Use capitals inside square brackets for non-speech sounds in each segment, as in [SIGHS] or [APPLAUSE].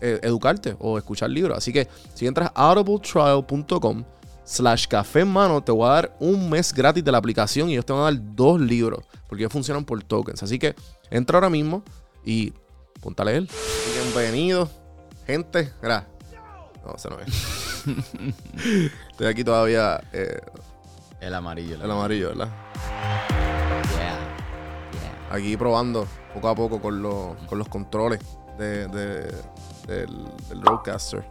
eh, educarte o escuchar libros. Así que si entras a audibletrial.com slash café en mano, te voy a dar un mes gratis de la aplicación y ellos te van a dar dos libros porque ellos funcionan por tokens. Así que entra ahora mismo y ponte a leer. Bienvenido, gente. Mira. No, se no es. [LAUGHS] Estoy aquí todavía. eh, El amarillo. el amarillo, ¿verdad? Yeah. Yeah. Aquí probando poco a poco con los, con los controles de, de- del, del Roadcaster.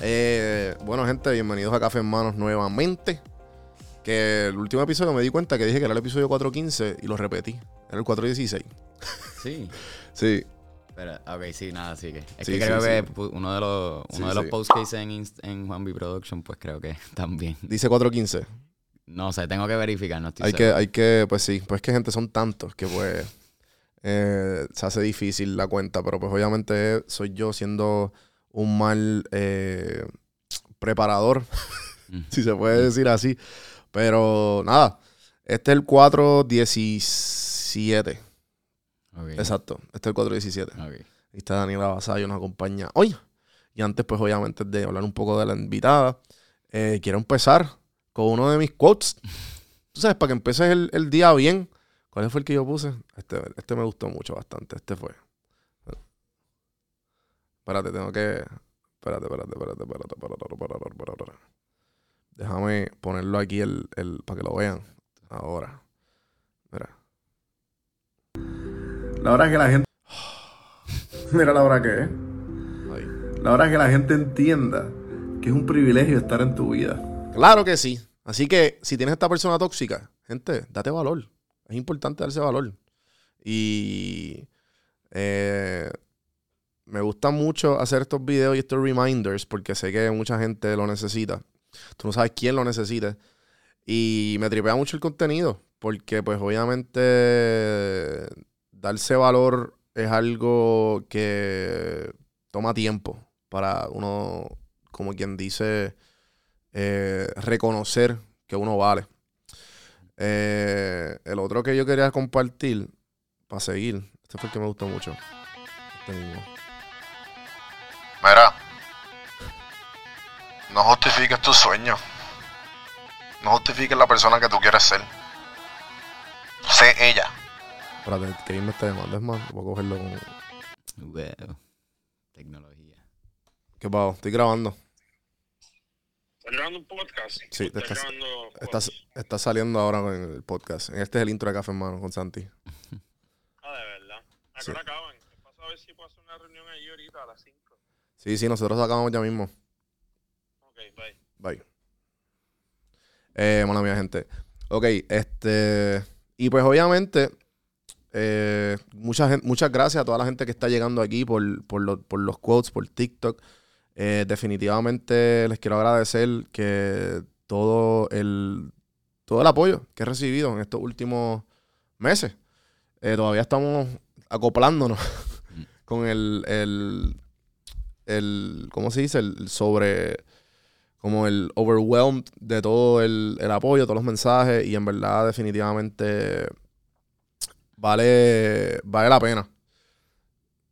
Eh, bueno, gente, bienvenidos a Café en Manos nuevamente. Que el último episodio me di cuenta que dije que era el episodio 415 y lo repetí. Era el 416. Sí. [LAUGHS] Sí, Pero, ok, sí, nada, sí que. Es Sí, que creo sí, que sí. uno de los, uno de los posts que hice en, en Juan B Production, pues creo que [LAUGHS] también. dice 415. No sé, tengo que verificar, no estoy Hay que, seguro. hay que, pues sí, pues que gente son tantos que pues eh, se hace difícil la cuenta, pero pues obviamente soy yo siendo un mal eh, preparador, Mm. [LAUGHS] si se puede decir así. Pero nada, este es el 417. Ok, Exacto, este es el 417. ok. Ahí está Daniela Basayo, nos acompaña hoy. Y antes, pues obviamente, de hablar un poco de la invitada, eh, quiero empezar con uno de mis quotes. [LAUGHS] Tú sabes, para que empieces el, el día bien. ¿Cuál fue el que yo puse? Este, este me gustó mucho, bastante. Este fue. Espérate, tengo que. Espérate, espérate, espérate, espérate, espérate, espérate. Déjame ponerlo aquí el, el, para que lo vean. Ahora. Mira. La hora que la gente. [SIGHS] Mira la hora que es. La hora que la gente entienda que es un privilegio estar en tu vida. Claro que sí. Así que si tienes esta persona tóxica, gente, date valor. Es importante darse valor. Y eh, me gusta mucho hacer estos videos y estos reminders porque sé que mucha gente lo necesita. Tú no sabes quién lo necesita. Y me tripea mucho el contenido porque pues obviamente darse valor es algo que toma tiempo para uno, como quien dice, eh, reconocer que uno vale. Eh, el otro que yo quería compartir, para seguir, este fue el que me gustó mucho. Este mismo. Mira, no justifiques tus sueños. No justifiques la persona que tú quieres ser. Sé ella. Espérate, que me está llamando. Es más, voy a cogerlo con. Wow. Tecnología. ¿Qué pasa? Estoy grabando. ¿Estás grabando un podcast? Sí, ¿O te estás- grabando Está, cosas? está saliendo ahora con el podcast. Este es el intro de Café Hermano con Santi. Ah, de verdad. ¿A qué Sí. hora acaban? Paso a ver si puedo hacer una reunión ahí ahorita a las 5. Sí, sí, nosotros acabamos ya mismo. Ok, bye. Bye. Eh, mala mía, gente. Ok, este. Y pues obviamente, eh, mucha gen- muchas gracias a toda la gente que está llegando aquí por, por, lo- por los quotes, por TikTok. Eh, definitivamente les quiero agradecer que todo el, todo el apoyo que he recibido en estos últimos meses. Eh, todavía estamos acoplándonos [LAUGHS] con el, el, el, ¿cómo se dice? El sobre, como el overwhelmed de todo el, el apoyo, todos los mensajes y en verdad definitivamente vale, vale la pena.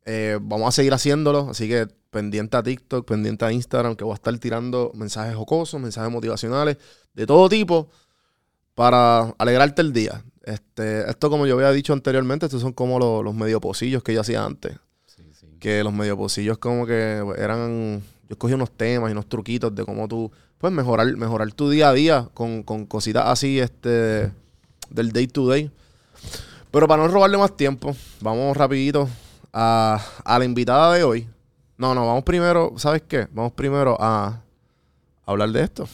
Eh, vamos a seguir haciéndolo, así que pendiente a TikTok, pendiente a Instagram, que voy a estar tirando mensajes jocosos, mensajes motivacionales de todo tipo para alegrarte el día. Este, esto, como yo había dicho anteriormente, estos son como lo- los medio pocillos que yo hacía antes. Sí, sí. Que los medio pocillos como que eran... Yo escogí unos temas y unos truquitos de cómo tú puedes mejorar, mejorar tu día a día con, con cositas así este, del day to day. Pero para no robarle más tiempo, vamos rapidito a, a la invitada de hoy. No, no, vamos primero, ¿sabes qué? Vamos primero a hablar de esto.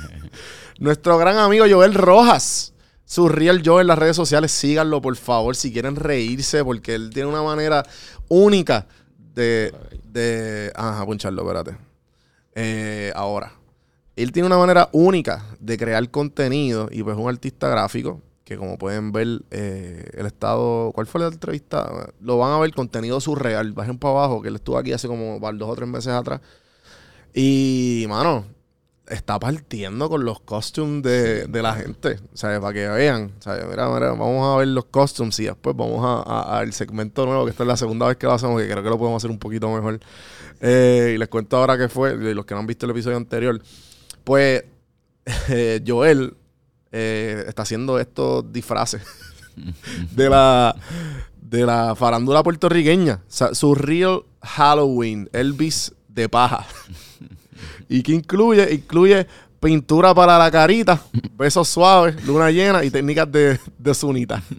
[LAUGHS] Nuestro gran amigo Joel Rojas. Su Real Joel en las redes sociales, síganlo por favor si quieren reírse, porque él tiene una manera única de. de ajá, puncharlo, espérate. Eh, ahora. Él tiene una manera única de crear contenido y pues es un artista gráfico como pueden ver, eh, el estado, ¿cuál fue la entrevista? Lo van a ver contenido surreal, bajen para abajo, que él estuvo aquí hace como dos o tres meses atrás. Y, mano, está partiendo con los costumes de, de la gente, ¿sabes? Para que vean, ¿sabes? Mira, mira, vamos a ver los costumes y después vamos a- a- al segmento nuevo, que esta es la segunda vez que lo hacemos, que creo que lo podemos hacer un poquito mejor. Eh, y les cuento ahora qué fue, los que no han visto el episodio anterior. Pues, [LAUGHS] eh, Joel eh, está haciendo estos disfraces [LAUGHS] de la, de la farándula puertorriqueña. O sea, su real Halloween, Elvis de paja. [LAUGHS] ¿Y que incluye? Incluye pintura para la carita, besos suaves, luna llena y técnicas de, de sunita. [LAUGHS]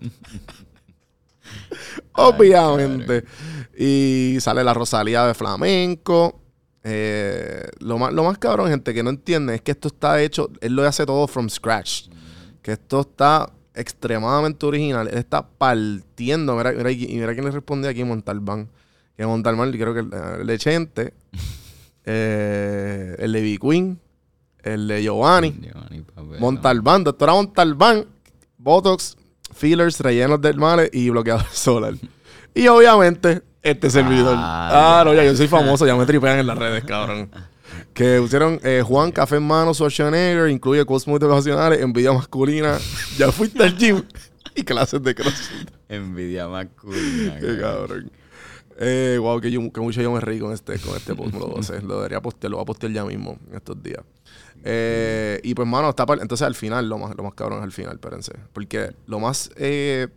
Obviamente. Y sale la Rosalía de flamenco. Eh, lo, más, lo más cabrón, gente, que no entiende es que esto está hecho, él lo hace todo from scratch. Que esto está extremadamente original. Él está partiendo. Mira, mira, y mira quién le responde aquí, Montalbán. Que Montalbán, creo que el, el de Chente, [LAUGHS] eh, el de B Queen, el de Giovanni, Giovanni Montalbán, doctora Montalbán, Botox, fillers, rellenos del male y bloqueador [LAUGHS] solar. Y obviamente, este servidor. Ah, Ah, no, ya yo soy famoso, ya me tripean en las redes, cabrón. Que pusieron eh, Juan Café en mano, Schwarzenegger, incluye quotes motivacionales, envidia masculina, [LAUGHS] ya fuiste al gym y clases de crossfit. Envidia masculina. Qué cabrón. Eh, wow, que, yo, que mucho yo me reí con este, con este post, lo hacer. Lo debería postear, lo voy a postear ya mismo en estos días. Eh, y pues, mano, está entonces al final, lo más, lo más cabrón es al final, espérense. Porque lo más, eh,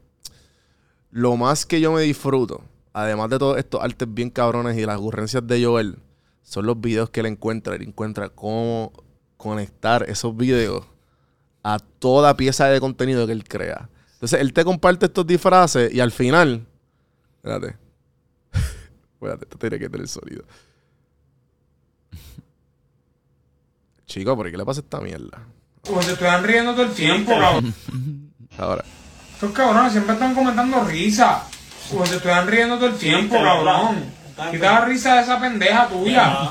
lo más que yo me disfruto, además de todos estos artes bien cabrones y las ocurrencias de Joel, son los videos que él encuentra. Él encuentra cómo conectar esos videos a toda pieza de contenido que él crea. Entonces, él te comparte estos disfraces y al final, espérate, [LAUGHS] espérate, esto tiene que tener el sonido. Chico, ¿por qué le pasa esta mierda? Pues se están riendo todo el tiempo, cabrón. [LAUGHS] Ahora, Estos cabrones siempre están comentando risa. Pues se están riendo todo el tiempo, cabrón. Quita la risa de esa pendeja tuya.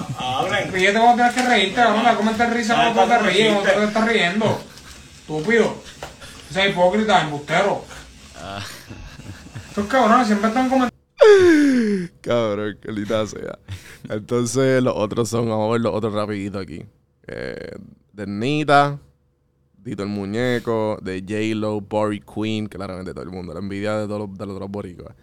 Ríete cuando tienes que reírte, cabrón. La comentar risa cuando tú te ríes, cuando tú te estás riendo. Estúpido. Ese hipócrita, embustero. Estos cabrones siempre están comentando. cabrón, que linda sea. Entonces, los otros son, vamos a ver los otros rapidito aquí. Eh, de Nita, Dito el Muñeco, de J-Lo, Bori Queen, claramente todo el mundo, la envidia de todos los, de los otros boricuas.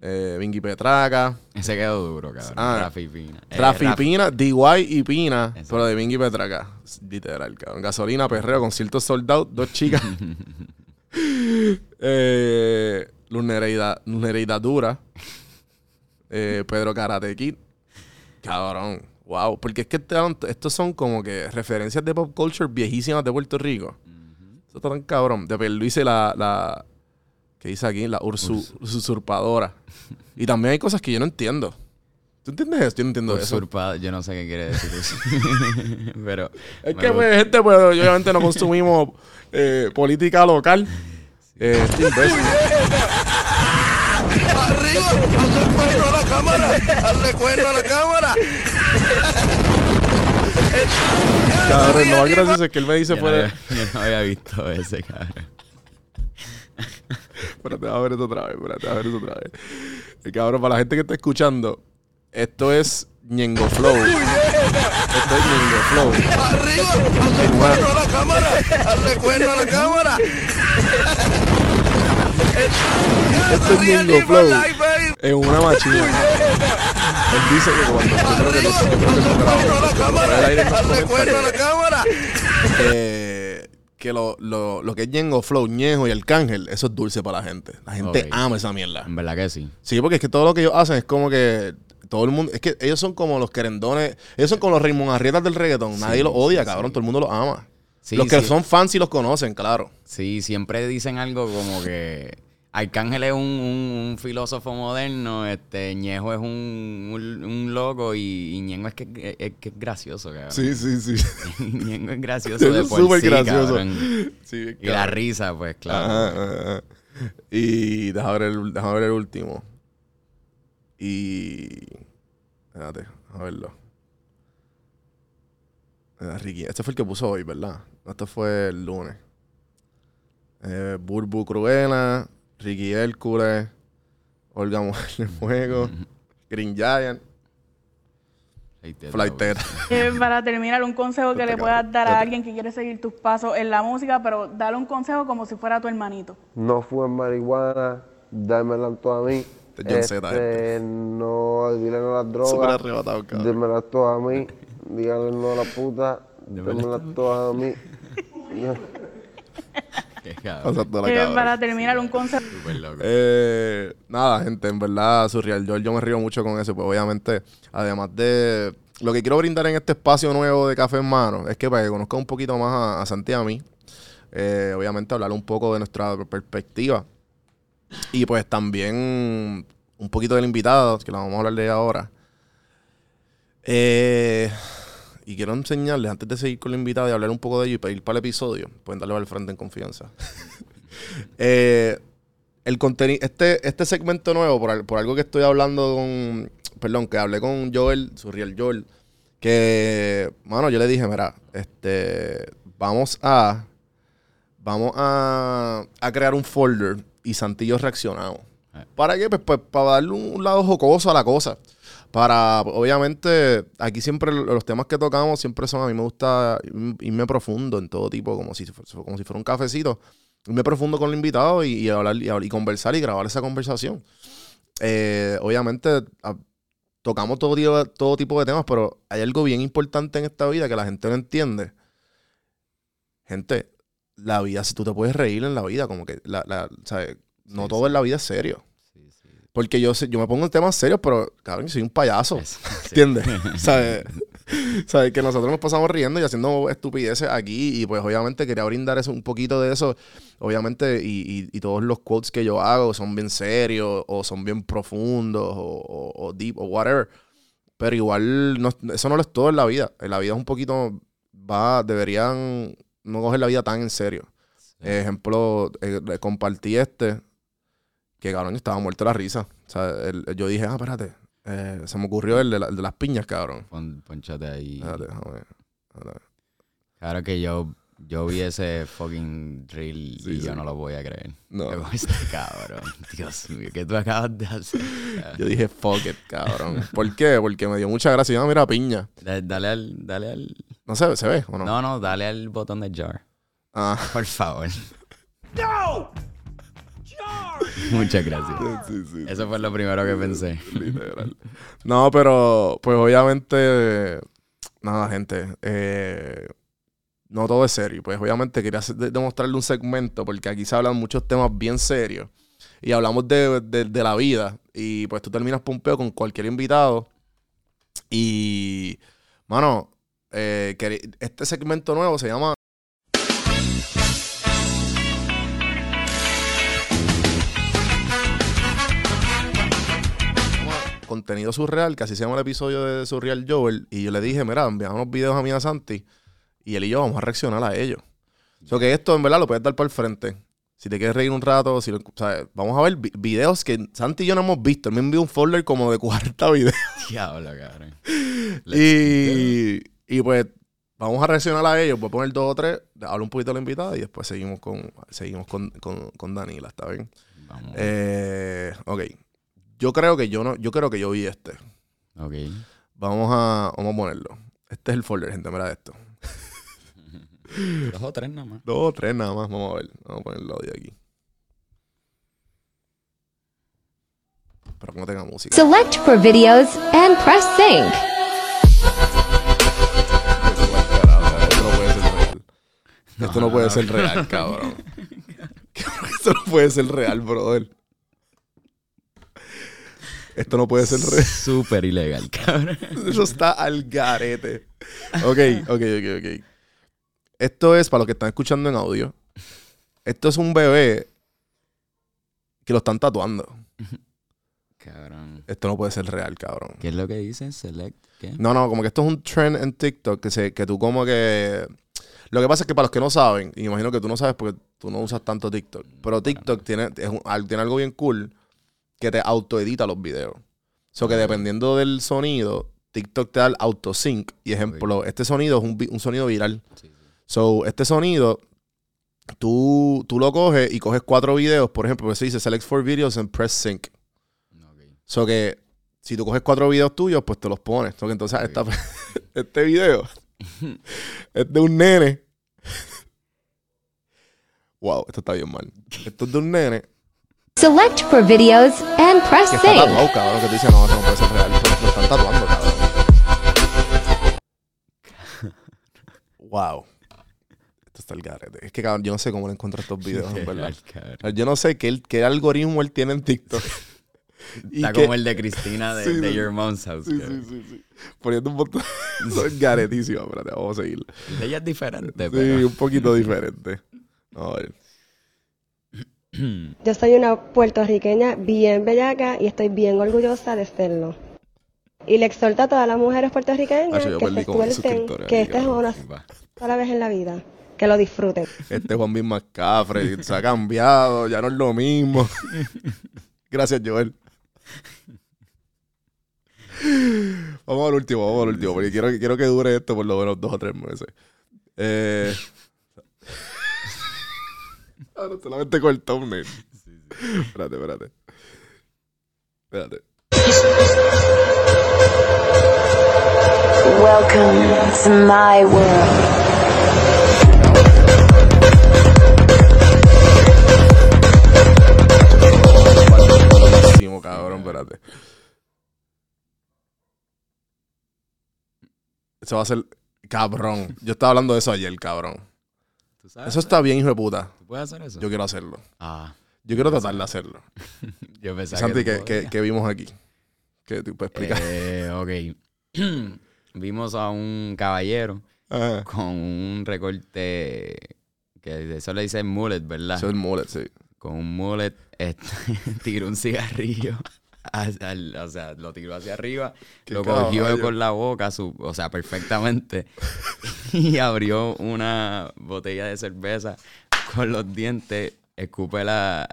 Eh, Vinky Petraca, Ese quedó duro, cabrón. Ah. Rafi Pina. Eh, Rafi Pina, DY y Pina, Exacto. pero de Vinky Petraca. Literal, cabrón. Gasolina, perreo, concierto sold out, dos chicas. [LAUGHS] eh, Luz Nereida, Luz Nereida Dura. Eh, Pedro Karate Kid. Cabrón. Wow. Porque es que estos son como que referencias de pop culture viejísimas de Puerto Rico. Eso está tan cabrón. De Perluise la, la. ¿Qué dice aquí? La ursu- usurpadora. Y también hay cosas que yo no entiendo. ¿Tú entiendes eso? Yo no entiendo eso. Usurpada, yo no sé qué quiere decir eso. [LAUGHS] Pero. Es que, pues, gente, pues, obviamente no consumimos eh, política local. Eh, estoy imbécil. ¡Arriba! ¡Haz recuerdo a la cámara! ¡Haz recuerdo a la cámara! Cabrón, lo más gracioso es que él me dice Yo no, fuera. había, yo no había visto ese, cabrón. Espérate, a ver esto otra vez, espérate, a ver esto otra vez. Eh, cabrón, para la gente que está escuchando, esto es Ñengo Flow. Esto es Ñengo Flow. ¡Arriba! ¡Haz recuerdo a la cámara! ¡Haz recuerdo a la cámara! Esto es Ñengo Flow en una machina. Él dice que cuando yo creo que yo creo el eh, que lo, lo, lo que es Ñengo Flow, Ñejo y Arcángel, eso es dulce para la gente. La gente ama esa mierda. En verdad que sí. Sí, porque es que todo lo que ellos hacen es como que todo el mundo, es que ellos son como los querendones, ellos son como los Raymond Arrietas del reggaetón. Nadie los odia, cabrón, todo el mundo los ama. Sí, los que sí. son fans y los conocen, claro. Sí, siempre dicen algo como que Arcángel es un, un- un filósofo moderno, este Ñejo es un, un, loco y, y Ñengo es que, es, que es gracioso, cabrón. sí, sí. [LAUGHS] Ñengo es gracioso de por súper sí, gracioso. cabrón. [LAUGHS] Sí, Y la risa, pues, claro. Ajá, ajá. Y déjame ver, el, déjame ver el último. Y. Espérate, a verlo. Eh, Ricky, este fue el que puso hoy, ¿verdad? Este fue el lunes. Eh, Burbu Cruena, Ricky Hércules, Olga Mujer de Fuego, Green Giant, Flightera. Eh, para terminar, un consejo que le puedas dar a alguien que quiere seguir tus pasos en la música, pero dale un consejo como si fuera tu hermanito. no fumen marihuana, dámela toda a mí. Este Este, no díganle no las Súper drogas, arrebatado, cabrón. dímela todas a mí. Díganle no a la puta, dímela todas a mí. [LAUGHS] La para terminar, un loco. Eh, nada, gente, en verdad, Surreal. George, yo me río mucho con eso, pues obviamente, además de lo que quiero brindar en este espacio nuevo de Café en Mano, es que para que conozca un poquito más a, a Santi y a mí, eh, obviamente hablar un poco de nuestra perspectiva. Y pues también un poquito del invitado, que lo vamos a hablar de ahora. Eh, y quiero enseñarles, antes de seguir con la invitada y hablar un poco de ello y pedir para el episodio, pueden darle al frente en confianza. [LAUGHS] Eh, el contenido, este, este segmento nuevo, por, por algo que estoy hablando con, perdón, que hablé con Joel, Surreal Joel, que, mano, yo le dije, mira, este, vamos a, vamos a, a crear un folder y Santillo reaccionamos. Eh. ¿Para qué? Pues, pues, para darle un, un lado jocoso a la cosa. Para, obviamente, aquí siempre lo- los temas que tocamos siempre son, a mí me gusta irme profundo en todo tipo, como si, como si fuera un cafecito. Irme profundo con el invitado y, y hablar y, conversar y grabar esa conversación. Eh, obviamente, a- tocamos todo tipo, todo tipo de temas, pero hay algo bien importante en esta vida que la gente no entiende. Gente, la vida, si tú te puedes reír en la vida, como que la, la- ¿sabes? no Sí, todo sí. en la vida es serio. Porque yo, yo me pongo en temas serios, pero cabrón, soy un payaso. Sí. ¿Entiendes? [LAUGHS] ¿Sabes? ¿Sabes? Que nosotros nos pasamos riendo y haciendo estupideces aquí. Y pues obviamente quería brindar eso, un poquito de eso. Obviamente, y, y- y todos los quotes que yo hago son bien serios, o son bien profundos, o, o- o deep, o whatever. Pero igual, no- eso no lo es todo en la vida. En la vida es un poquito. Va, deberían no coger la vida tan en serio. Ejemplo, eh, compartí este, que cabrón, yo estaba muerto de la risa. O sea, el- yo dije, ah, espérate, eh, se me ocurrió el de, la- el de las piñas, cabrón. Pon, ponchate ahí. Espérate, ver. Claro que yo, yo vi ese fucking drill Sí, y sí. yo no lo voy a creer. No. Este cabrón, [LAUGHS] Dios mío, ¿qué tú acabas de hacer? Yo dije, fuck it, cabrón. ¿Por qué? Porque me dio mucha gracia. Yo, "Ah, mira, piña. Da- Dale al, dale al... No sé, ¿se ve o no? No, no, dale al botón de jar. Ah, Por favor. [LAUGHS] [LAUGHS] Muchas gracias. sí, sí. Eso fue lo primero que pensé. [LAUGHS] Literal. No, pero pues obviamente, nada, gente. eh, no todo es serio. Pues obviamente quería demostrarle un segmento porque aquí se hablan muchos temas bien serios. Y hablamos de, de- de la vida. Y pues tú terminas pompeo con cualquier invitado. Y, mano, eh, este segmento nuevo se llama... contenido surreal, que así se llama el episodio de Surreal Joel, y yo le dije, mira, enviamos unos videos a mí a Santi, y él y yo vamos a reaccionar a ellos. O sea, que esto en verdad lo puedes dar para el frente. Si te quieres reír un rato, si lo- o sea, vamos a ver vi- videos que Santi y yo no hemos visto. Él me envió un folder como de [LAUGHS] 40 videos. Diablo, cabrón. [LAUGHS] y, y pues vamos a reaccionar a ellos. Voy a poner dos o tres, hablo un poquito de la invitada y después seguimos con, seguimos con, con, con Danila, ¿está bien? Vamos. Eh, ok. Yo creo que yo no, yo creo que yo vi este. Ok. Vamos a, vamos a ponerlo. Este es el folder, gente, mira esto. [LAUGHS] Dos o tres nada más. Dos o tres nada más, vamos a ver. Vamos a poner el audio aquí. pero que no tenga música. Select for videos and press sync. Esto no puede ser real. [LAUGHS] Esto no puede ser real, [LAUGHS] cabrón. Esto no puede ser real, brother. Esto no puede ser real. Súper ilegal, [LAUGHS] cabrón. Eso está al garete. Ok, ok, ok, ok. Esto es para los que están escuchando en audio. Esto es un bebé que lo están tatuando. [LAUGHS] Cabrón. Esto no puede ser real, cabrón. ¿Qué es lo que dicen? Select. ¿Qué? No, no, como que esto es un trend en TikTok que, se, que tú como que... Lo que pasa es que para los que no saben, y imagino que tú no sabes porque tú no usas tanto TikTok, pero TikTok tiene, es un- tiene algo bien cool que te autoedita los videos. O sea, que dependiendo del sonido, TikTok te da el autosync. Y ejemplo, este sonido es un, un sonido viral. So, este sonido, tú, tú lo coges y coges cuatro videos, por ejemplo, pues se dice select four videos and press sync. So que si tú coges cuatro videos tuyos, pues te los pones. So que entonces esta- [LAUGHS] este video [LAUGHS] es de un nene. [LAUGHS] wow, esto está bien mal. Esto es de un nene Select for videos and press que está sync. tatuado, cabrón. Que tú dices, no, eso no puede ser real. Lo, lo están tatuando, cabrón. wow. Esto está el garete. Es que, cabrón, yo no sé cómo le encuentro estos videos, en verdad. Yo no sé qué, qué algoritmo él tiene en TikTok. [LAUGHS] Y Está que- como el de Cristina de, Sí, de sí. Your Mom's House. Sí, cabrón. sí, sí, sí. Poniendo un montón. [LAUGHS] Son garetísimas. Espérate, vamos a seguir. El de ella es diferente, Sí, pero... un poquito diferente. A ver. [CLEARS THROAT] Yo soy una puertorriqueña bien bellaca y estoy bien orgullosa de serlo. Y le exhorto a todas las mujeres puertorriqueñas yo que se que esta es una sola vez en la vida, que lo disfruten. Este Juan Bin Macafre se ha cambiado, ya no es lo mismo. [LAUGHS] Gracias, Joel. Vamos al último, vamos al último, porque quiero, quiero que dure esto por lo menos dos o tres meses. Eh... Ahora solamente con el thumbnail. Espérate, espérate. Espérate. Welcome to my world. Buenísimo, cabrón, espérate. Eso va a ser. Cabrón. Yo estaba hablando de eso ayer, cabrón. Sabes Eso está bien, hijo de puta. ¿Tú puedes hacer eso? Yo quiero hacerlo. Ah. Yo quiero tratar de hacerlo. [LAUGHS] Yo pensaba Santi, que tú ¿qué, qué, qué vimos aquí? ¿Qué tú puedes explicar? Eh, ok. [CLEARS THROAT] Vimos a un caballero Ajá. con un recorte que eso le dicen mullet, ¿verdad? Eso es mullet, sí. Con un mullet este, [LAUGHS] tiró un cigarrillo. O sea, lo tiró hacia arriba, Qué lo cogió caballo. con la boca, su, o sea, perfectamente. [LAUGHS] y abrió una botella de cerveza con los dientes, escupe la,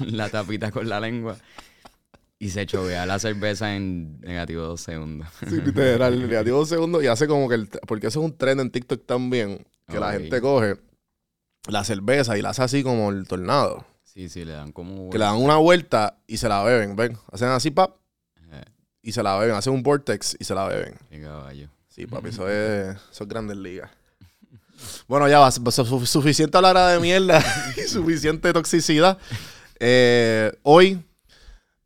la tapita con la lengua y se chovea la cerveza en negativo dos segundos. Sí, literal, negativo dos segundos y hace como que el, porque eso es un trend en TikTok también, que la gente coge la cerveza y la hace así como el tornado. Sí, sí, le dan como... Que le dan una vuelta y se la beben, ven. Hacen así, pap, y se la beben. Hacen un vortex y se la beben. qué caballo. Sí, papi, eso es, eso es grandes ligas. [LAUGHS] Bueno, ya va, su- su- suficiente hablar de mierda [LAUGHS] y suficiente toxicidad. Eh, hoy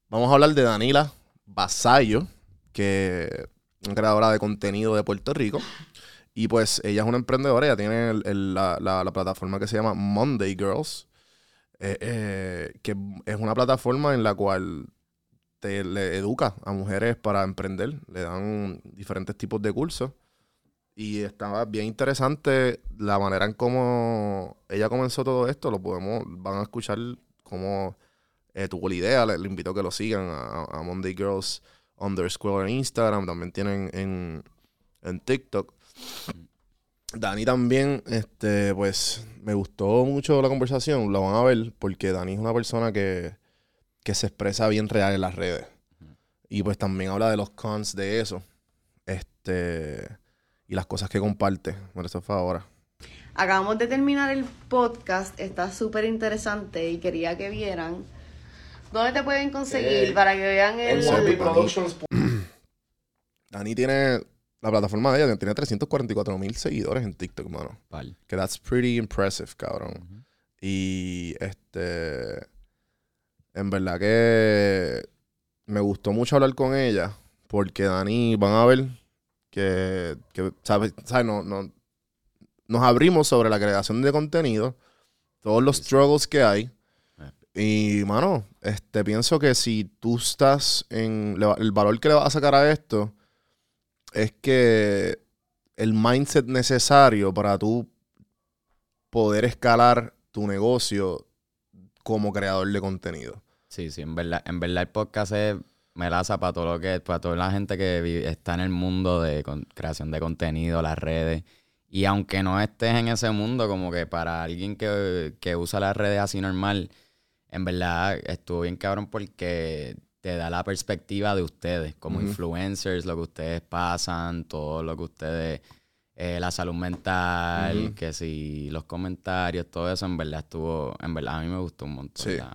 vamos a hablar de Danila Basayo, que es una creadora de contenido de Puerto Rico. Y pues ella es una emprendedora, ella tiene el- el- la, la- la plataforma que se llama Monday Girls, eh, eh, que es una plataforma en la cual te le educa a mujeres para emprender, le dan diferentes tipos de cursos. Y estaba bien interesante la manera en cómo ella comenzó todo esto. Lo podemos, van a escuchar cómo eh, tuvo la idea. Le, le invito a que lo sigan a, Monday Girls underscore en Instagram. También tienen en, en TikTok. Dani también, este, pues, me gustó mucho la conversación. Lo van a ver porque Dani es una persona que, que se expresa bien real en las redes. Y pues también habla de los cons de eso. Este, y las cosas que comparte. Bueno, eso fue ahora. Acabamos de terminar el podcast, está súper interesante y quería que vieran. ¿Dónde te pueden conseguir Eh, para que vean el... [CLEARS THROAT] Dani tiene la plataforma de ella, tiene 344 mil seguidores en TikTok, mano. Pal. Que that's pretty impressive, cabrón. Y este. En verdad que. me gustó mucho hablar con ella porque Dani, van a ver que, que ¿sabes? ¿sabes? No, no- nos abrimos sobre la creación de contenido, todos los struggles que hay. Y, mano, este, pienso que si tú estás en... le El valor que le vas a sacar a esto es que el mindset necesario para tú poder escalar tu negocio como creador de contenido. Sí, sí, en verdad, en verdad el podcast es melaza para todo lo que, para toda la gente que vi- está en el mundo de creación de contenido, las redes. Y aunque no estés en ese mundo, como que para alguien que, que usa las redes así normal, en verdad estuvo bien cabrón porque te da la perspectiva de ustedes, como Ujú. influencers, lo que ustedes pasan, todo lo que ustedes, eh, la salud mental, Ujú. que si los comentarios, todo eso, en verdad estuvo, en verdad a mí me gustó un montón. Sí. la-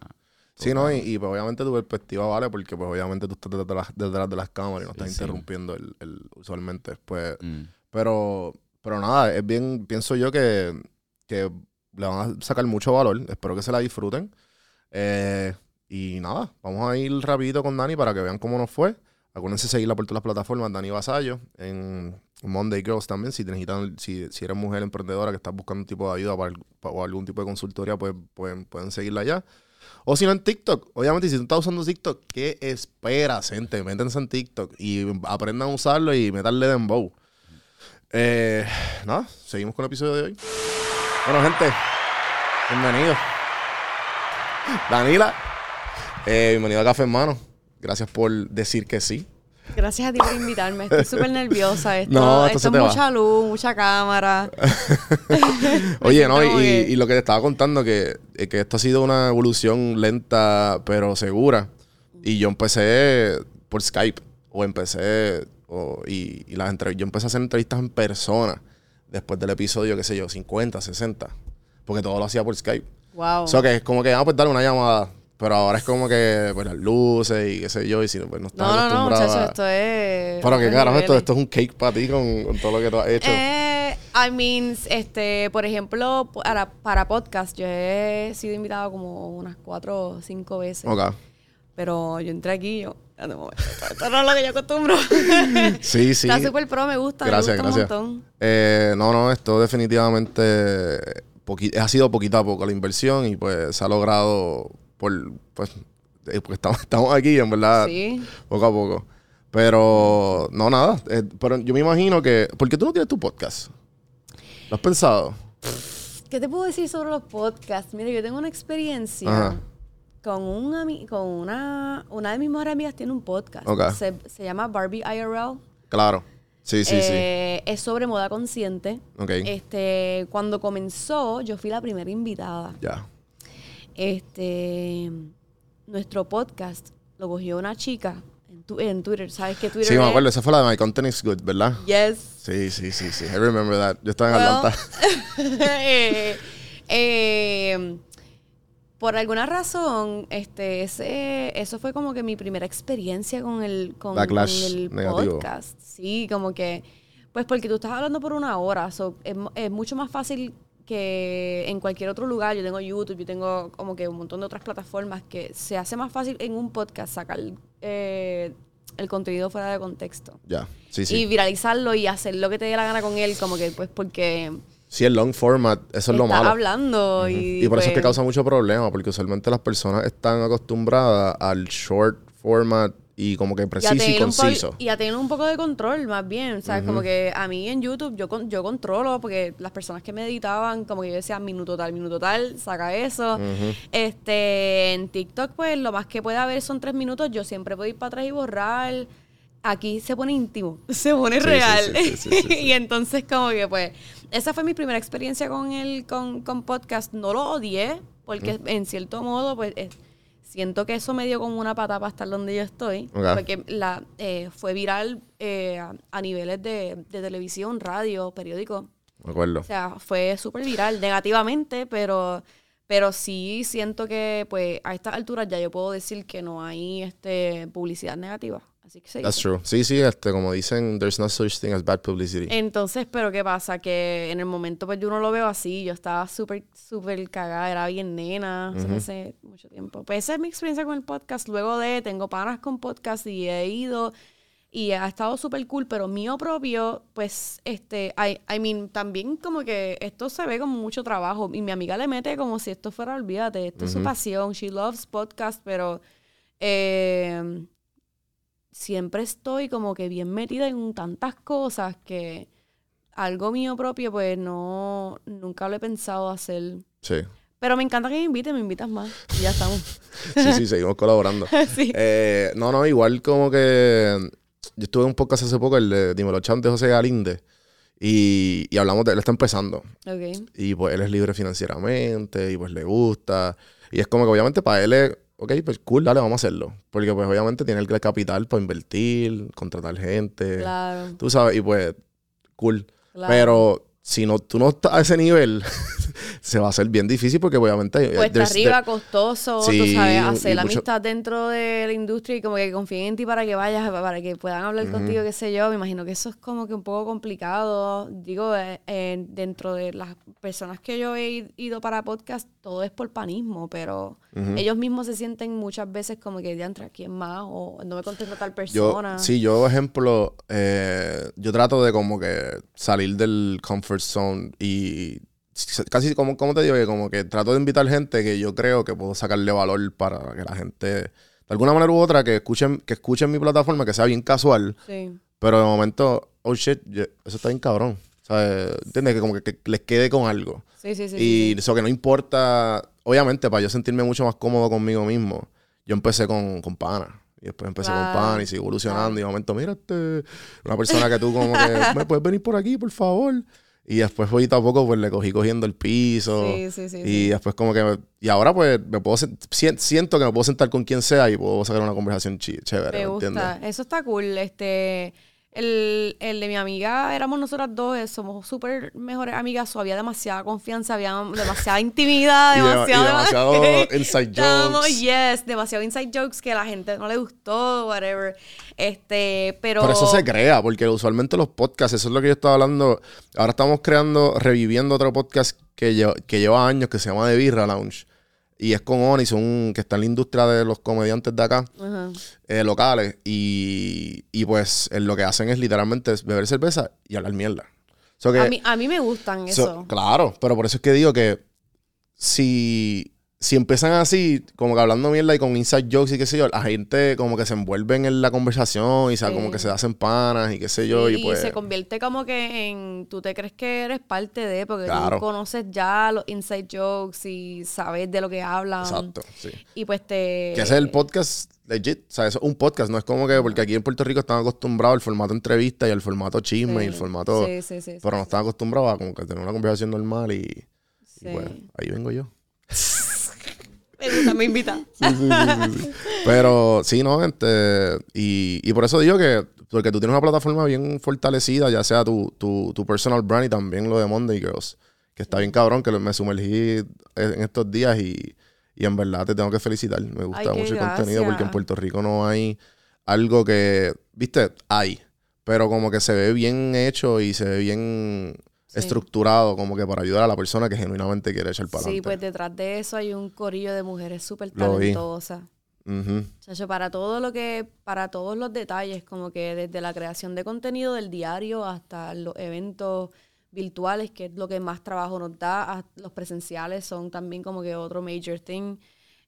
Sí, ¿no? Y, y, pues obviamente tu perspectiva vale porque pues obviamente tú estás detrás de las, detrás de las cámaras y no estás Sí, sí. interrumpiendo el, el- usualmente. Pues, Mm. pero, pero nada, es bien, pienso yo que, que le van a sacar mucho valor. Espero que se la disfruten. Eh, y nada, vamos a ir rapidito con Dani para que vean cómo nos fue. Acuérdense de seguirla por todas las plataformas, Dani Vasallo, en Monday Girls también. Si, necesitan, si, si eres mujer emprendedora que estás buscando un tipo de ayuda o algún tipo de consultoría, pues pueden, pueden seguirla allá. O si no en TikTok. Obviamente, si tú estás usando TikTok, ¿qué esperas, gente? Métanse en TikTok y aprendan a usarlo y meterle dembow. Eh, nada, seguimos con el episodio de hoy. Bueno, gente, bienvenidos. Danila, eh, bienvenido a Café Hermano. Gracias por decir que sí. Gracias a ti por invitarme. Estoy súper nerviosa. [LAUGHS] Esto, No, esto es va. mucha luz, mucha cámara. [LAUGHS] Oye, no, y, lo que te estaba contando, que, eh, que esto ha sido una evolución lenta, pero segura. Y yo empecé por Skype, o empecé, o- y, y las entre- yo empecé a hacer entrevistas en persona, después del episodio, qué sé yo, 50, 60, porque todo lo hacía por Skype. Wow. O sea, que es como que, vamos pues darle una llamada, pero ahora es como que, pues las luces y qué sé yo, y si no, pues no estás No, no, no, muchachos, esto es. Pero que otros carajo, esto, esto es un cake para ti con, con todo lo que tú has hecho. Eh, I mean, este, por ejemplo, para, para podcast, yo he sido invitado como unas cuatro o cinco veces. Ok. Pero yo entré aquí y yo, "Espérate un momento, esto, no es lo que yo acostumbro. [LAUGHS] Sí, sí. Está súper pro, me gusta, Gracias, me gusta gracias. un montón. Eh, no, no, esto definitivamente ha sido poquito a poco la inversión y pues se ha logrado por, pues, eh, porque estamos, [LAUGHS] estamos aquí, en verdad, Sí. poco a poco. Pero, no, nada. eh, pero yo me imagino que, ¿por qué tú no tienes tu podcast? ¿Lo has pensado? ¿Qué te puedo decir sobre los podcasts? Mira, yo tengo una experiencia Ajá. con, un con una, una de mis mejores amigas tiene un podcast. Ok. Se, se llama Barbie IRL. Claro. Sí, sí, sí. Eh, Es sobre moda consciente. Ok. Este, cuando comenzó, yo fui la primera invitada. Ya. Este, nuestro podcast lo cogió una chica en, tu- en Twitter. ¿Sabes qué Twitter Sí, me es? acuerdo. Esa fue la de My Content is Good, ¿verdad? Yes. Sí, sí, sí, sí. I remember that. Yo estaba en Well, Atlanta. [LAUGHS] eh, eh, por alguna razón, este, ese, eso fue como que mi primera experiencia con el, con, el negativo. podcast. Sí, como que, pues porque tú estás hablando por una hora, so, es mucho más fácil que en cualquier otro lugar. Yo tengo YouTube, yo tengo como que un montón de otras plataformas que se hace más fácil en un podcast sacar eh, el contenido fuera de contexto. Ya. Sí, sí. Y viralizarlo y hacer lo que te dé la gana con él, como que pues porque Sí, el long format, eso es lo malo. hablando y, Y por eso es que pues, causa mucho problema, porque usualmente las personas están acostumbradas al short format y como que preciso y, conciso. y a tener un poco de control más bien, ¿sabes? Como Ujú. que a mí en YouTube yo yo controlo porque las personas que me editaban como que yo decía minuto tal, minuto tal, saca eso. Este, en TikTok pues lo más que puede haber son tres minutos, yo siempre puedo ir para atrás y borrar. Aquí se pone íntimo, [LAUGHS] se pone Sí, real. sí, sí, [LAUGHS] y entonces como que pues esa fue mi primera experiencia con el con, con podcast. No lo odié porque Ujú. en cierto modo pues es- siento que eso me dio como una pata para estar donde yo estoy. Porque la, eh, fue viral eh, a, a niveles de, de televisión, radio, periódico. Me acuerdo. O sea, fue súper viral, negativamente, pero, pero sí siento que pues a estas alturas ya yo puedo decir que no hay este publicidad negativa. Así que se That's true. Sí, sí, este, como dicen, there's no such thing as bad publicity. Entonces, pero ¿qué pasa? Que en el momento, pues yo no lo veo así. Yo estaba súper, súper cagada. Era bien nena. hace mucho tiempo. Pues esa es mi experiencia con el podcast. Luego de, tengo panas con podcast y he ido. Y ha estado súper cool, pero mío propio, pues, este, I, I mean, también como que esto se ve como mucho trabajo. Y mi amiga le mete como si esto fuera, olvídate, esto es su pasión. She loves podcast, pero eh, siempre estoy como que bien metida en tantas cosas que algo mío propio, pues no, nunca lo he pensado hacer. Sí. Pero me encanta que me inviten, me invitas más. Y ya estamos. [LAUGHS] Sí, sí, seguimos colaborando. [LAUGHS] Sí. Eh, no, no, igual como que yo estuve en un podcast hace poco, el de Dímelo Champ de José Galinde, y, y hablamos de él, está empezando. Ok. Y pues él es libre financieramente y pues le gusta. Y es como que obviamente para él es, ok, pues cool, dale, vamos a hacerlo. Porque pues obviamente tiene el capital para invertir, contratar gente. Claro. Tú sabes, y pues cool. Claro. Pero si no, tú no estás a ese nivel, [LAUGHS] se va a hacer bien difícil porque obviamente... Cuesta there's- arriba, costoso, tú Sí, sabes, y hacer la mucho- amistad dentro de la industria y como que confíen en ti para que vayas, para que puedan hablar contigo, qué sé yo. Me imagino que eso es como que un poco complicado. Digo, eh, eh, dentro de las personas que yo he ido para podcast, todo es por panismo, pero Ellos mismos se sienten muchas veces como que ya entra quién más o no me contesta tal Yo, persona. sí, yo, ejemplo, eh, yo trato de como que salir del comfort zone y casi como, como te digo, que como que trato de invitar gente que yo creo que puedo sacarle valor para que la gente, de alguna manera u otra, que escuchen, que escuchen mi plataforma, que sea bien casual, Sí. pero de momento, oh shit, yo- eso está bien cabrón. ¿Sabes? ¿Entiendes? Que como que, que les quede con algo. Sí, sí, sí, Y sí, sí. eso que no importa, obviamente, para yo sentirme mucho más cómodo conmigo mismo, yo empecé con, con pana. Y después empecé con pana y sigo evolucionando. Y de momento, mira, este, una persona que tú como que, [LAUGHS] ¿me puedes venir por aquí, por favor? Y después, poquito a poco, pues le cogí cogiendo el piso. Sí, sí, sí, Y después como que... me- y ahora, pues, me puedo... siento que me puedo sentar con quien sea y puedo sacar una conversación chévere, Me ¿me gusta. entiendes? Eso está cool. Este, el, el de mi amiga, éramos nosotras dos, eh, somos súper mejores amigas. so había demasiada confianza, había demasiada [LAUGHS] intimidad, y demasiado, demasiado [LAUGHS] inside Estábamos, jokes. yes, demasiado inside jokes que a la gente no le gustó, whatever. Este, pero. Pero eso se crea, porque usualmente los podcasts, eso es lo que yo estaba hablando. Ahora estamos creando, reviviendo otro podcast que lleva, que lleva años, que se llama The Birra Lounge. Y es con Onis, un, que está en la industria de los comediantes de acá, eh, locales. Y, y pues eh, lo que hacen es literalmente es beber cerveza y hablar mierda. So que- a, mí, a mí me gustan so- eso. claro, pero por eso es que digo que si, si empiezan así, como que hablando mierda y con inside jokes y qué sé yo, la gente como que se envuelven en la conversación y sabe, como Sí. que se hacen panas y qué sé yo. Sí, y pues. se convierte como que en. Tú te crees que eres parte de, porque Claro. tú conoces ya los inside jokes y sabes de lo que hablan. Exacto, sí. Y pues te. Que ese es el podcast legit. O sea, eso es un podcast. No es como que, porque aquí en Puerto Rico están acostumbrados al formato entrevista y al formato chisme y el Sí. formato. Sí, sí, sí, pero sí, no están acostumbrados a como que tener una conversación normal y, y Sí. pues ahí vengo yo. Me gusta, me invita. [LAUGHS] Sí, sí, sí, sí, sí. Pero sí, ¿no? Este, y, y por eso digo que, porque tú tienes una plataforma bien fortalecida, ya sea tu, tu, tu personal brand y también lo de Monday Girls, que está bien cabrón, que me sumergí en estos días y, y en verdad te tengo que felicitar. Me gusta Ay, mucho el contenido porque en. Puerto Rico no hay algo que, viste, hay, pero como que se ve bien hecho y se ve bien estructurado como que para ayudar a la persona que genuinamente quiere echar para Sí, adelante. pues detrás de eso hay un corillo de mujeres súper talentosas. Ujú. Chacho, para todo lo que, para todos los detalles, como que desde la creación de contenido del diario hasta los eventos virtuales, que es lo que más trabajo nos da, los presenciales son también como que otro major thing.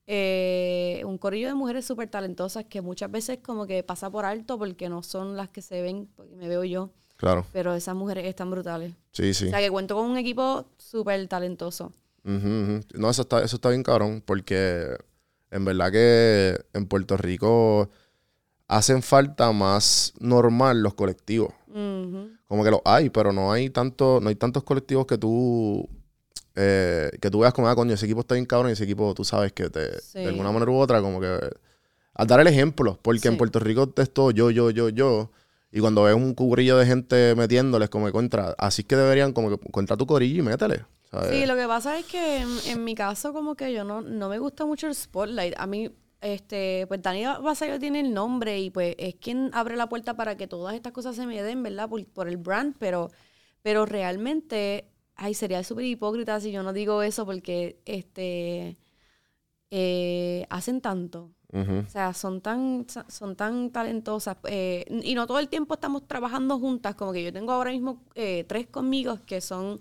Eh, un corillo de mujeres súper talentosas que muchas veces como que pasa por alto porque no son las que se ven, porque me veo yo. Claro. Pero esas mujeres están brutales. Sí, sí. O sea que cuento con un equipo súper talentoso. No, eso está, eso está bien cabrón, porque en verdad que en Puerto Rico hacen falta más normal los colectivos. Como que los hay, pero no hay tanto, no hay tantos colectivos que tú eh, que tú veas como, ah, coño, ese equipo está bien cabrón y ese equipo tú sabes que te, Sí. de alguna manera u otra, como que al dar el ejemplo, porque en. Puerto Rico es todo yo, yo, yo, yo. Y cuando ves un cubrillo de gente metiéndoles, como que contra, así que deberían, como que contra tu corillo y métele. Sí, lo que pasa es que en, mi caso como que yo no, no me gusta mucho el spotlight. A mí, este, pues Dani Vasallo tiene el nombre y pues es quien abre la puerta para que todas estas cosas se me den, ¿verdad? Por, por el brand, pero, pero realmente, ay, sería súper hipócrita si yo no digo eso porque, este, eh, hacen tanto. O sea, son tan, son tan talentosas. eh, y no todo el tiempo estamos trabajando juntas. Como que yo tengo ahora mismo eh, tres conmigo que son,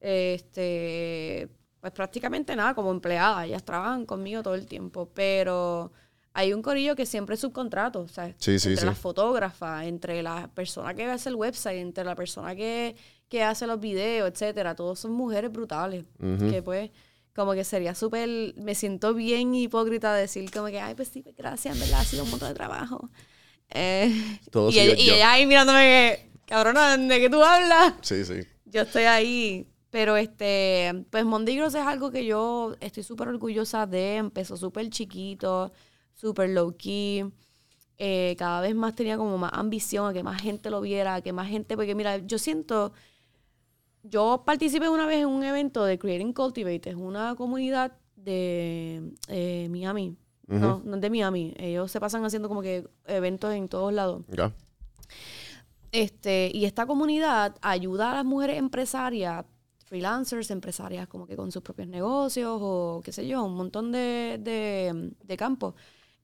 eh, este, pues prácticamente nada, como empleadas. Ellas trabajan conmigo todo el tiempo. Pero hay un corillo que siempre es subcontrato. O sea, Sí, sí, entre sí. las fotógrafas, entre la persona que hace el website, entre la persona que, que hace los videos, etcétera. Todos son mujeres brutales. Que pues como que sería súper, me siento bien hipócrita decir como que, ay, pues sí, pues gracias, en verdad, ha sido un montón de trabajo. Eh, Todo y ella, y ella ahí mirándome que, cabrona, ¿de qué tú hablas? Sí, sí. Yo estoy ahí. Pero este, pues Mondigros es algo que yo estoy súper orgullosa de. Empezó súper chiquito, súper low key. Eh, cada vez más tenía como más ambición a que más gente lo viera, a que más gente, porque mira, yo siento, yo participé una vez en un evento de Creating Cultivate, es una comunidad de eh, Miami. No, no es de Miami. Ellos se pasan haciendo como que eventos en todos lados. Ya. Este, y esta comunidad ayuda a las mujeres empresarias, freelancers, empresarias como que con sus propios negocios o qué sé yo, un montón de, de, de campos,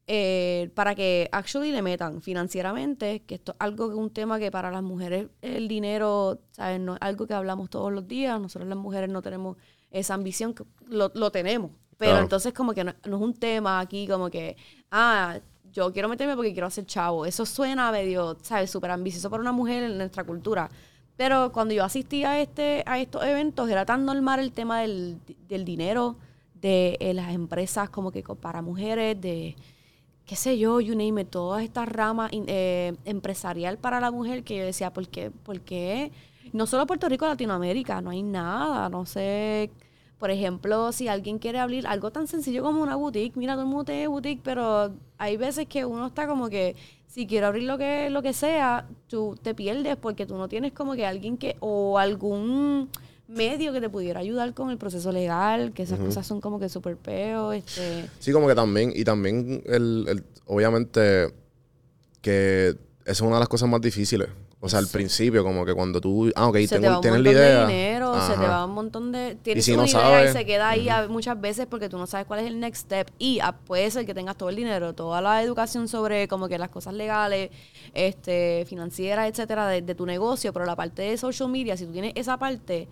eh, para que actually le metan financieramente, que esto es algo que un tema que para las mujeres el dinero, ¿sabes? No es algo que hablamos todos los días, nosotros las mujeres no tenemos esa ambición, que lo, lo tenemos, pero Claro. entonces como que no, no es un tema aquí como que, ah, yo quiero meterme porque quiero hacer chavo. Eso suena medio, ¿sabes? Súper ambicioso para una mujer en nuestra cultura. Pero cuando yo asistía a, este, a estos eventos era tan normal el tema del, del dinero, de eh, las empresas como que para mujeres, de qué sé yo, you name it, todas estas ramas in- eh, empresarial para la mujer que yo decía, ¿por qué? ¿Por qué? No solo Puerto Rico, Latinoamérica, no hay nada, no sé. Por ejemplo, si alguien quiere abrir algo tan sencillo como una boutique, mira, todo el mundo tiene boutique, pero hay veces que uno está como que, si quiero abrir lo que, lo que sea, tú te pierdes porque tú no tienes como que alguien que, o algún medio que te pudiera ayudar con el proceso legal, que esas cosas son como que súper peo, este... Sí, como que también, y también, el, el- obviamente, que esa es una de las cosas más difíciles. O sea, al principio, como que cuando tú, ah, ok, se te va un tienes montón la idea. de dinero, se te va un montón de... Tienes si una no idea sabes, y se queda ahí muchas veces porque tú no sabes cuál es el next step. Y ah, puede ser que tengas todo el dinero, toda la educación sobre como que las cosas legales, este, financieras, etcétera, de, de tu negocio, pero la parte de social media, si tú tienes esa parte,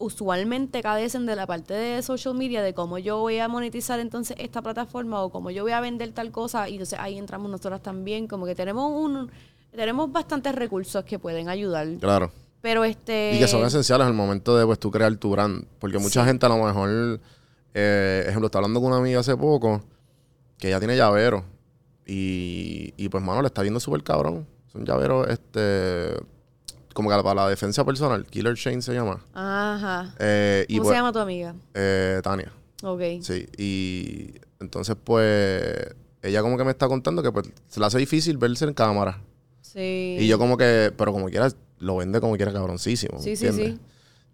usualmente cadecen de la parte de social media de cómo yo voy a monetizar entonces esta plataforma o cómo yo voy a vender tal cosa y entonces ahí entramos nosotras también como que tenemos un tenemos bastantes recursos que pueden ayudar Claro. pero este Y que son esenciales al momento de pues tú crear tu brand. Porque mucha Sí. gente a lo mejor, eh, ejemplo, está hablando con una amiga hace poco que ella tiene llavero. Y, y pues, mano, le está viendo súper cabrón. Son llaveros, este, como que para la defensa personal. Killer Chain se llama. ajá Eh, y ¿cómo pues, se llama tu amiga? eh, Tania. Ok Sí, y entonces pues ella como que me está contando que pues se le hace difícil verse en cámara. sí Y yo como que, pero como quiera, lo vende como quiera cabroncísimo. Sí, sí, sí.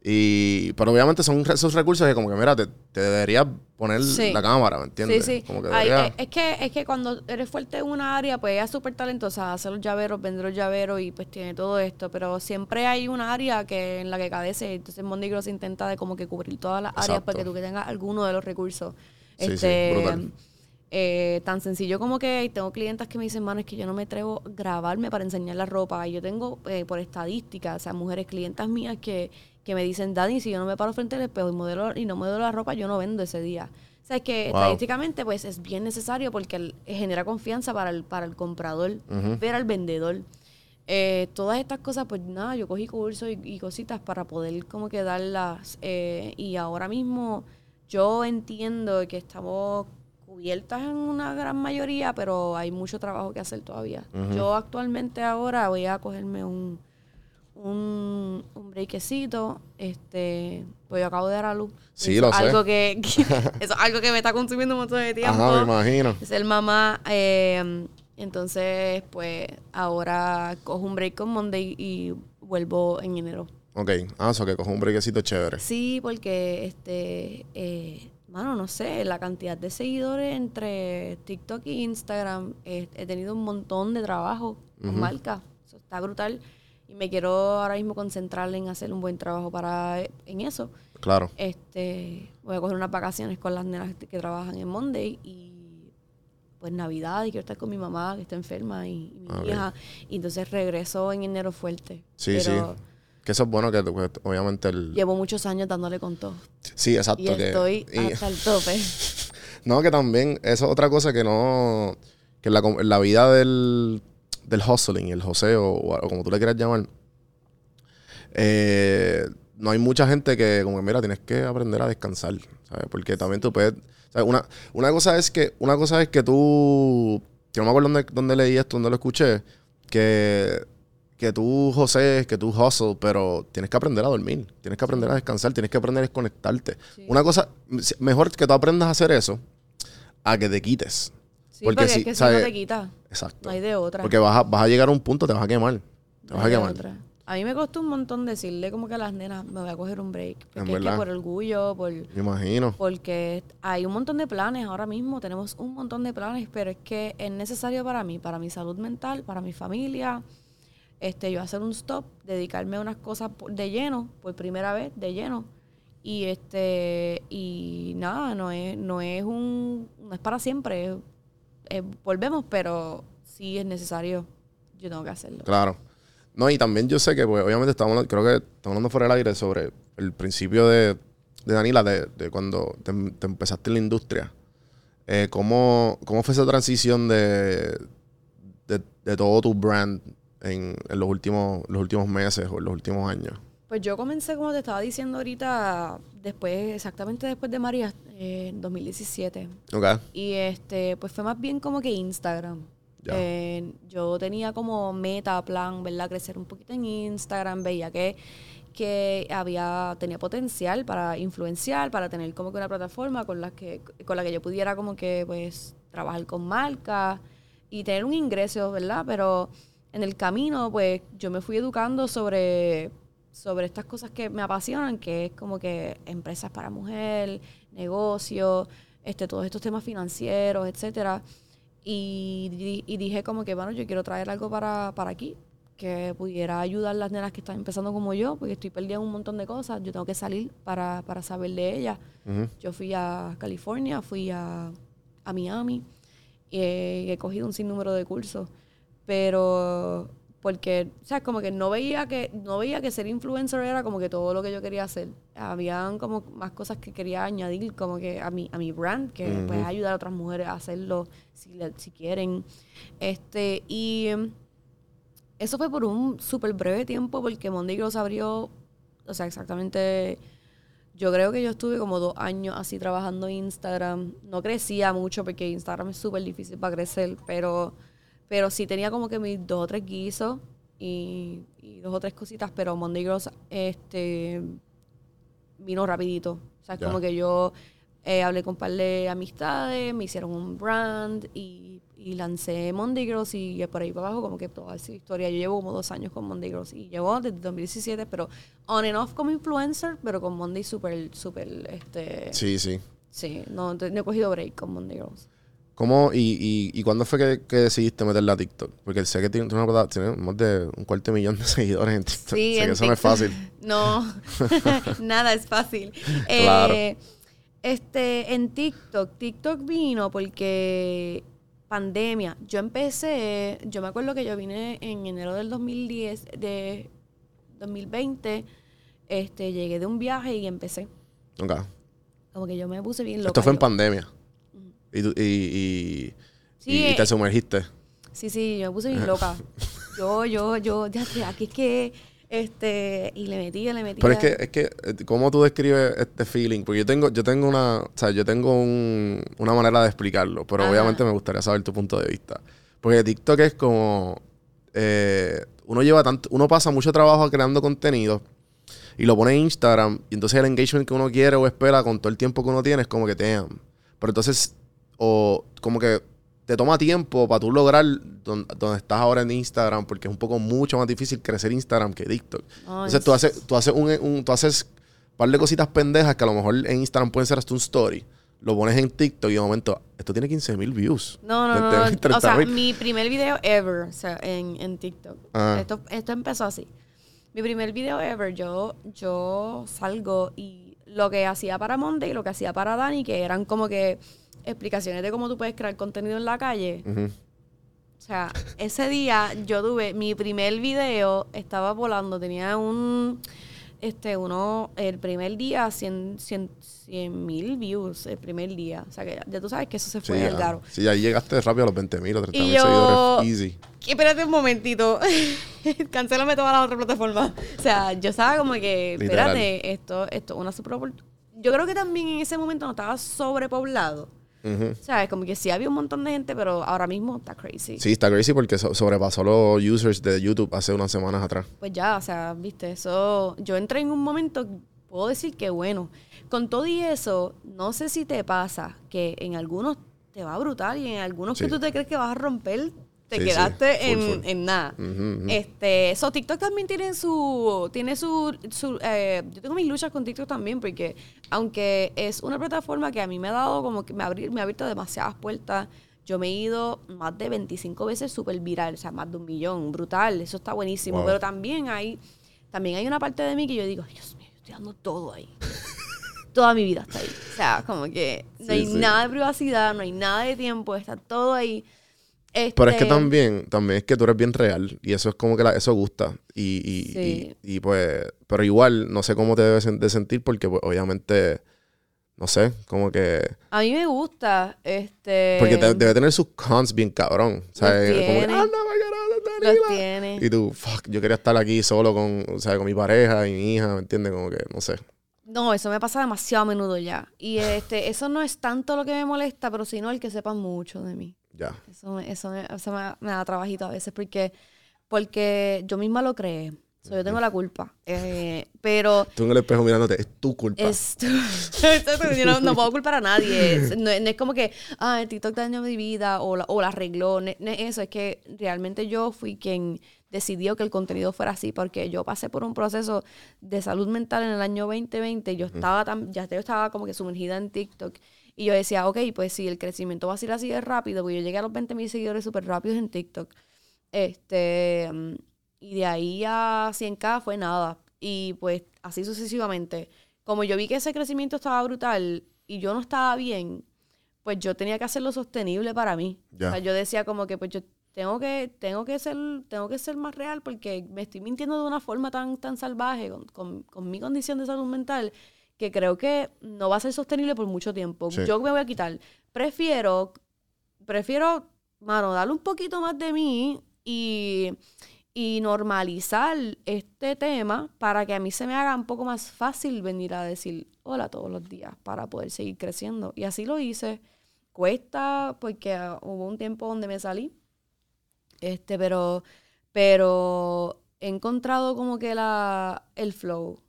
Y, pero obviamente son esos recursos que como que, mira, te, te deberías poner Sí. la cámara, ¿me entiendes? Sí, sí. Como que Ay, eh, es, que, es que cuando eres fuerte en una área, pues ella es súper talentosa, hace los llaveros, vende los llaveros y pues tiene todo esto. Pero siempre hay una área que en la que cadece. Entonces Monday Gross intenta de como que cubrir todas las áreas para que tú que tengas alguno de los recursos. Sí, sí, este, brutal. eh, tan sencillo como que tengo clientas que me dicen, mano, es que yo no me atrevo a grabarme para enseñar la ropa. Y yo tengo, eh, por estadística, o sea, mujeres clientas mías que, que me dicen, Dani, si yo no me paro frente al espejo y, modelo, y no modelo la ropa, yo no vendo ese día. O sea, es que Wow. estadísticamente, pues, es bien necesario porque genera confianza para el, para el comprador, ver al vendedor. Eh, todas estas cosas, pues nada, yo cogí cursos y, y cositas para poder como que darlas. eh, y ahora mismo yo entiendo que estamos cubiertas en una gran mayoría, pero hay mucho trabajo que hacer todavía. Yo actualmente ahora voy a cogerme un, un, un breakcito, este, pues yo acabo de dar a luz. Sí, lo sé. Algo que, [LAUGHS] que- eso es algo que me está consumiendo un montón de tiempo. Ajá, me imagino. Ser mamá, eh, entonces, pues ahora cojo un break con Monday y vuelvo en enero. Ok, ah, eso que cojo un brequecito chévere. Sí, porque este, eh, mano, no sé, la cantidad de seguidores entre TikTok e Instagram, eh, he tenido un montón de trabajo con Ujú. marcas. Eso está brutal. Y me quiero ahora mismo concentrar en hacer un buen trabajo para en eso. Claro. Este, voy a coger unas vacaciones con las nenas que trabajan en Monday y pues Navidad y quiero estar con mi mamá que está enferma y, y mi Ok. hija. Y entonces regreso en enero fuerte. Sí, Pero sí. Que eso es bueno que pues, obviamente el... Llevo muchos años dándole con todo. Sí, exacto. Y que- estoy y- hasta el tope. [LAUGHS] No, que también, eso es otra cosa que no. Que la, la vida del, del hustling, el joseo, o, o como tú le quieras llamar, eh, no hay mucha gente que, como que, mira, tienes que aprender a descansar, ¿sabes? Porque también tú puedes. ¿sabes? Una, una cosa es que, una cosa es que tú. Que no me acuerdo dónde, dónde leí esto, dónde lo escuché, que. Que tú josees, que tú hustle, pero tienes que aprender a dormir, tienes que aprender a descansar, tienes que aprender a desconectarte. Una cosa, mejor que tú aprendas a hacer eso a que te quites. Sí, porque, es que si no te quita. Exacto. No hay de otra. Porque vas a, vas a llegar a un punto, te vas a quemar. Te No vas a quemar. otra. A mí me costó un montón decirle como que a las nenas, me voy a coger un break. Porque es que por orgullo, por... Me imagino. Porque hay un montón de planes ahora mismo, tenemos un montón de planes, pero es que es necesario para mí, para mi salud mental, para mi familia, este, yo hacer un stop, dedicarme a unas cosas de lleno, por primera vez, de lleno. Y este, y nada, no es, no es un, no es para siempre. es- es- volvemos, pero sí es necesario. Yo tengo que hacerlo. Claro. No, y también yo sé que, pues, obviamente, estamos creo que estamos hablando fuera del aire sobre el principio de, de Danila, de, cuando te, te empezaste en la industria. Eh, ¿cómo, ¿Cómo fue esa transición de, de, todo tu brand en, en los, últimos, los últimos meses o en los últimos años? Pues yo comencé, como te estaba diciendo ahorita, después, exactamente después de María, eh, en 2017. Ok. Y este, pues fue más bien como que Instagram. Eh, yo tenía como meta, plan, ¿verdad? Crecer un poquito en Instagram, veía que, que había, tenía potencial para influenciar, para tener como que una plataforma con la que, con la que yo pudiera como que pues trabajar con marcas y tener un ingreso, ¿verdad? Pero en el camino, pues yo me fui educando sobre, sobre estas cosas que me apasionan, que es como que empresas para mujer, negocios, este, todos estos temas financieros, etcétera. Y, y dije como que, bueno, yo quiero traer algo para, para aquí, que pudiera ayudar a las nenas que están empezando como yo, porque estoy perdida en un montón de cosas. Yo tengo que salir para, para saber de ellas. Ujú. Yo fui a California, fui a, a Miami y he, he cogido un sinnúmero de cursos, pero porque, o sea, como que no veía que no veía que ser influencer era como que todo lo que yo quería hacer. Habían como más cosas que quería añadir como que a mi a mi brand que puede ayudar a otras mujeres a hacerlo si, si quieren. Este y em, eso fue por un súper breve tiempo porque Monday Girls abrió, o sea, exactamente yo creo que yo estuve como dos años así trabajando en Instagram. No crecía mucho porque Instagram es súper difícil para crecer, pero, pero sí tenía como que mis dos o tres guisos y, y dos o tres cositas, pero Monday Girls este, vino rapidito. O sea, Ya. como que yo eh, hablé con un par de amistades, me hicieron un brand y, y lancé Monday Girls y por ahí para abajo como que toda esa historia. Yo llevo como dos años con Monday Girls y llevo desde 2017, pero on and off como influencer, pero con Monday súper, súper, este... Sí, sí. Sí, no, no he cogido break con Monday Girls. ¿Cómo y, y, y cuándo fue que, que decidiste meterla a TikTok? Porque sé que tiene, una tiene más de un cuarto de millón de [LAUGHS] seguidores en TikTok. Sí, sé en que eso no es fácil. No, [LAUGHS] nada es fácil. [LAUGHS] Claro. Eh, este, en TikTok, TikTok vino porque pandemia. Yo empecé, yo me acuerdo que yo vine en enero del 2010, de 2020, este, llegué de un viaje y empecé. Ok. Como que yo me puse bien loca. Esto fue en yo- pandemia. Y, tú- y, y, Sí, y- y te eh, sumergiste. Sí, sí, yo me puse bien loca. [LAUGHS] Yo, yo, yo, ya aquí es que, este, y le metía, le metía. Pero es que, es que, eh, ¿cómo tú describes este feeling? Porque yo tengo, yo tengo una, o sea, yo tengo un- una manera de explicarlo, pero Ajá. obviamente me gustaría saber tu punto de vista. Porque TikTok es como, eh, uno lleva tanto, uno pasa mucho trabajo creando contenido y lo pone en Instagram y entonces el engagement que uno quiere o espera con todo el tiempo que uno tiene es como que damn. Pero entonces, o como que te toma tiempo para tú lograr don- donde estás ahora en Instagram porque es un poco mucho más difícil crecer Instagram que TikTok. Entonces tú haces, tú haces un, un- tú haces un par de cositas pendejas que a lo mejor en Instagram pueden ser hasta un story. lo pones en TikTok y de momento, esto tiene 15 mil views. No, no, no. 20,000, no. O 30,000. sea, mi primer video ever o sea, en, en TikTok. Ah. Esto, esto empezó así. Mi primer video ever, yo, yo salgo y lo que hacía para Monday y lo que hacía para Dani, que eran como que explicaciones de cómo tú puedes crear contenido en la calle. O sea, ese día yo tuve mi primer video, estaba volando, tenía un, este, uno, el primer día, 100 mil views, el primer día. O sea, que ya, ya tú sabes que eso se Sí, fue del ya. garo. Sí, ahí llegaste rápido a los 20 mil o 30 Y mil seguidores. Easy. Espérate un momentito. [LAUGHS] Cancélame todas las otras plataformas. O sea, yo estaba como que, Literal. espérate, esto, esto es una super Yo creo que también en ese momento no estaba sobrepoblado. Ujú. O sea, es como que sí había un montón de gente, pero ahora mismo está crazy. Sí, está crazy porque so- sobrepasó los users de YouTube hace unas semanas atrás. Pues ya, o sea, viste, eso. Yo entré en un momento, puedo decir que bueno. Con todo y eso, no sé si te pasa que en algunos te va brutal y en algunos que Sí. tú te crees que vas a romper, te Sí, sí, quedaste full, en, full. en nada. Este, so TikTok también tiene su, tiene su, su eh, yo tengo mis luchas con TikTok también porque aunque es una plataforma que a mí me ha dado como que me ha, abri- me ha abierto demasiadas puertas, yo me he ido más de 25 veces súper viral, o sea, más de un millón, brutal, eso está buenísimo, Wow. pero también hay, también hay una parte de mí que yo digo, "Ay, Dios mío, yo estoy dando todo ahí. [LAUGHS] Toda mi vida está ahí. O sea, como que no Sí, hay nada de privacidad, no hay nada de tiempo, está todo ahí. Pero es que Este, también, también es que tú eres bien real y eso es como que la- eso gusta. Y, y, Sí. y, y, pues, pero igual, no sé cómo te debes de sentir porque pues, obviamente, no sé, como que... A mí me gusta, este... Porque te- debe tener sus cons bien cabrón. Los como que, tiene. Y tú, fuck, yo quería estar aquí solo con, o sea, con mi pareja y mi hija, ¿me entiendes? Como que, no sé. No, eso me pasa demasiado a menudo ya. Y este, eso no es tanto lo que me molesta, pero sino el que sepan mucho de mí. Ya. Eso, me, eso, me, eso me, me da trabajito a veces porque, porque yo misma lo creé. So, yo tengo la culpa. Eh, pero Tú en el espejo mirándote, es tu culpa. es [LAUGHS] Exacto, yo no, no puedo culpar a nadie. Es- no, no es como que, ah, el TikTok dañó mi vida o la, o la arregló. No, no es eso, es que realmente yo fui quien decidió que el contenido fuera así porque yo pasé por un proceso de salud mental en el año 2020. Yo estaba tan, ya yo estaba como que sumergida en TikTok. Y yo decía, ok, pues si el crecimiento va a ser así de rápido, pues yo llegué a los 20 mil seguidores súper rápidos en TikTok. Este, mm, y de ahí a 100k fue nada. Y pues así sucesivamente. Como yo vi que ese crecimiento estaba brutal y yo no estaba bien, pues yo tenía que hacerlo sostenible para mí. O sea, yo decía como que pues yo tengo que, tengo que ser, tengo que ser más real porque me estoy mintiendo de una forma tan, tan salvaje con, con- con mi condición de salud mental que creo que no va a ser sostenible por mucho tiempo. Sí. Yo me voy a quitar. Prefiero, prefiero, mano, darle un poquito más de mí y, y normalizar este tema para que a mí se me haga un poco más fácil venir a decir hola todos los días para poder seguir creciendo. Y así lo hice. Cuesta porque hubo un tiempo donde me salí. Este, pero, pero he encontrado como que la, el flow.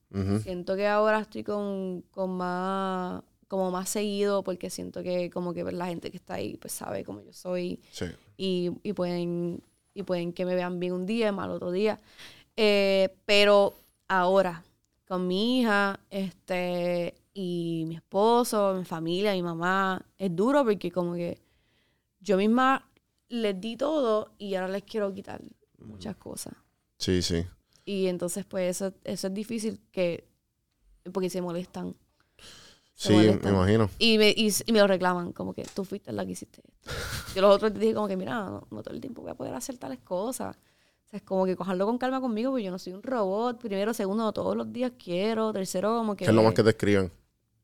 Siento que ahora estoy con, con más, como más seguido porque siento que como que la gente que está ahí pues sabe cómo yo soy Sí. y, y pueden y pueden que me vean bien un día, mal otro día. Eh, pero ahora, con mi hija, este, y mi esposo, mi familia, mi mamá, es duro porque como que yo misma les di todo y ahora les quiero quitar muchas cosas. Sí, sí. Y entonces, pues, eso, eso es difícil que... Porque se molestan. Se Sí, me imagino. Y me, y, y me lo reclaman, como que tú fuiste la que hiciste esto. Yo los otros dije como que, mira, no, no todo el tiempo voy a poder hacer tales cosas. O sea, es como que cogerlo con calma conmigo, porque yo no soy un robot. Primero, segundo, todos los días quiero. Tercero, como que... ¿Qué es lo más que te escriben?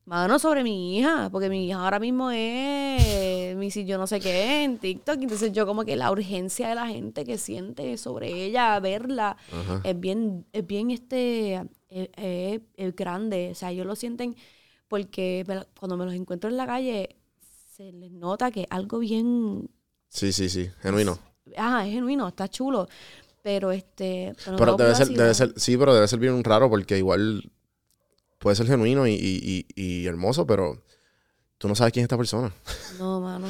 Mano, sobre mi hija, porque mi hija ahora mismo es mi si yo no sé qué en TikTok. Entonces yo como que la urgencia de la gente que siente sobre ella, verla, Ajá. es bien, es bien este, es, es- es grande. O sea, ellos lo sienten porque me cuando me los encuentro en la calle, se les nota que algo bien, Sí, sí, sí. Genuino. ah, es genuino, está chulo. Pero este, pero no Pero debe ser, debe ser, sí, pero debe ser bien raro porque igual puede ser genuino y, y, y, y hermoso, pero tú no sabes quién es esta persona. No, mano.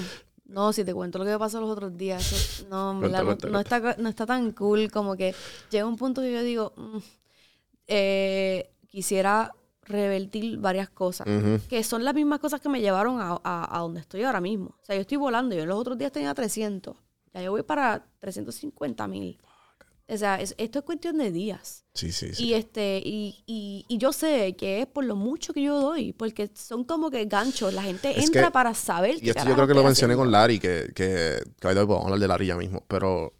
No, si te cuento lo que me pasó los otros días, eso- no, en Cuenta, no- cuenta, no, está, no está tan cool, como que llega un punto que yo digo, mm, eh, quisiera revertir varias cosas, que son las mismas cosas que me llevaron a, a- a donde estoy ahora mismo. O sea, yo estoy volando, yo los otros días tenía 300, ya yo voy para 350 mil. O sea, es- esto es cuestión de días. Sí, sí, sí. Y este, y, y, y yo sé que es por lo mucho que yo doy, porque son como que ganchos. La gente Es entra que- para saber Y esto yo creo que lo mencioné con Larry, que, que, que ahorita vamos a hablar de Larry ya mismo, pero,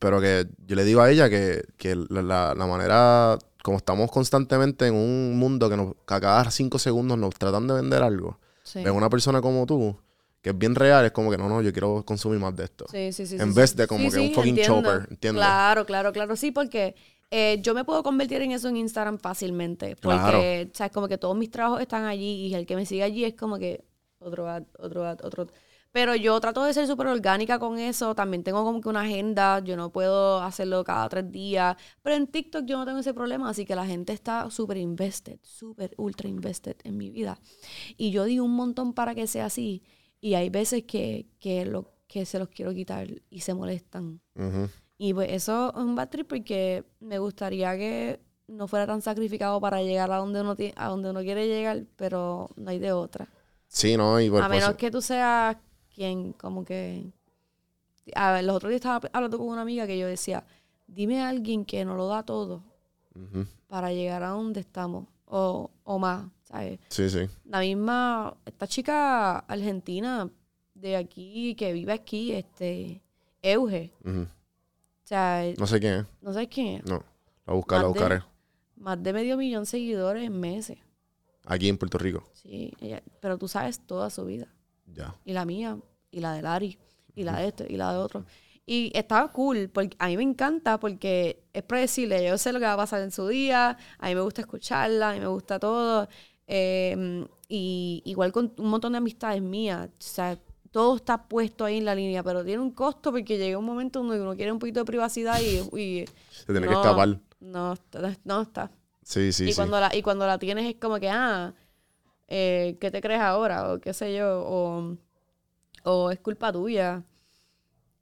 pero que yo le digo a ella que, que la, la- manera, como estamos constantemente en un mundo que, nos, a cada cinco segundos nos tratan de vender algo, Sí. una persona como tú, que es bien real, es como que no, no, yo quiero consumir más de esto. Sí, sí, sí. En sí, vez sí. de como Sí, que un fucking entiendo. chopper, ¿entiendes? Claro, claro, claro. Sí, porque eh, yo me puedo convertir en eso en Instagram fácilmente. Claro. Porque, sabes, como que todos mis trabajos están allí y el que me sigue allí es como que otro ad, otro ad, otro. Pero yo trato de ser súper orgánica con eso. También tengo como que una agenda. Yo no puedo hacerlo cada tres días. Pero en TikTok yo no tengo ese problema. Así que la gente está súper invested, súper ultra invested en mi vida. Y yo digo un montón para que sea así. Y hay veces que, que, lo, que se los quiero quitar y se molestan. Y pues eso es un bad trip porque me gustaría que no fuera tan sacrificado para llegar a donde uno, a donde uno quiere llegar, pero no hay de otra. Sí, ¿no? A por menos que tú seas quien como que... A ver, los otros días estaba hablando con una amiga que yo decía, dime a alguien que no lo da todo Ujú. para llegar a donde estamos o, o más, ¿sabes? Sí, sí. La misma, esta chica argentina de aquí, que vive aquí, este, Euge. Ujú. O sea, No sé quién es. ¿no sabes quién es? No. La buscaré, la Más de- buscaré. Más de medio millón de seguidores en meses. Aquí en Puerto Rico. Sí, ella- pero tú sabes toda su vida. Ya. Y la mía, y la de Lari, y la de este, y la de otro. Y estaba cool, porque a mí me encanta porque es predecible. Yo sé lo que va a pasar en su día, a mí me gusta escucharla, a mí me gusta todo. Eh, y igual con un montón de amistades mías. O sea, todo está puesto ahí en la línea, pero tiene un costo porque llega un momento donde uno quiere un poquito de privacidad y... y Se tiene que no, escapar. No, está- no está. Sí, sí, y, sí. cuando la, y cuando la tienes es como que, ah, eh, ¿qué te crees ahora? O qué sé yo, o, o es culpa tuya.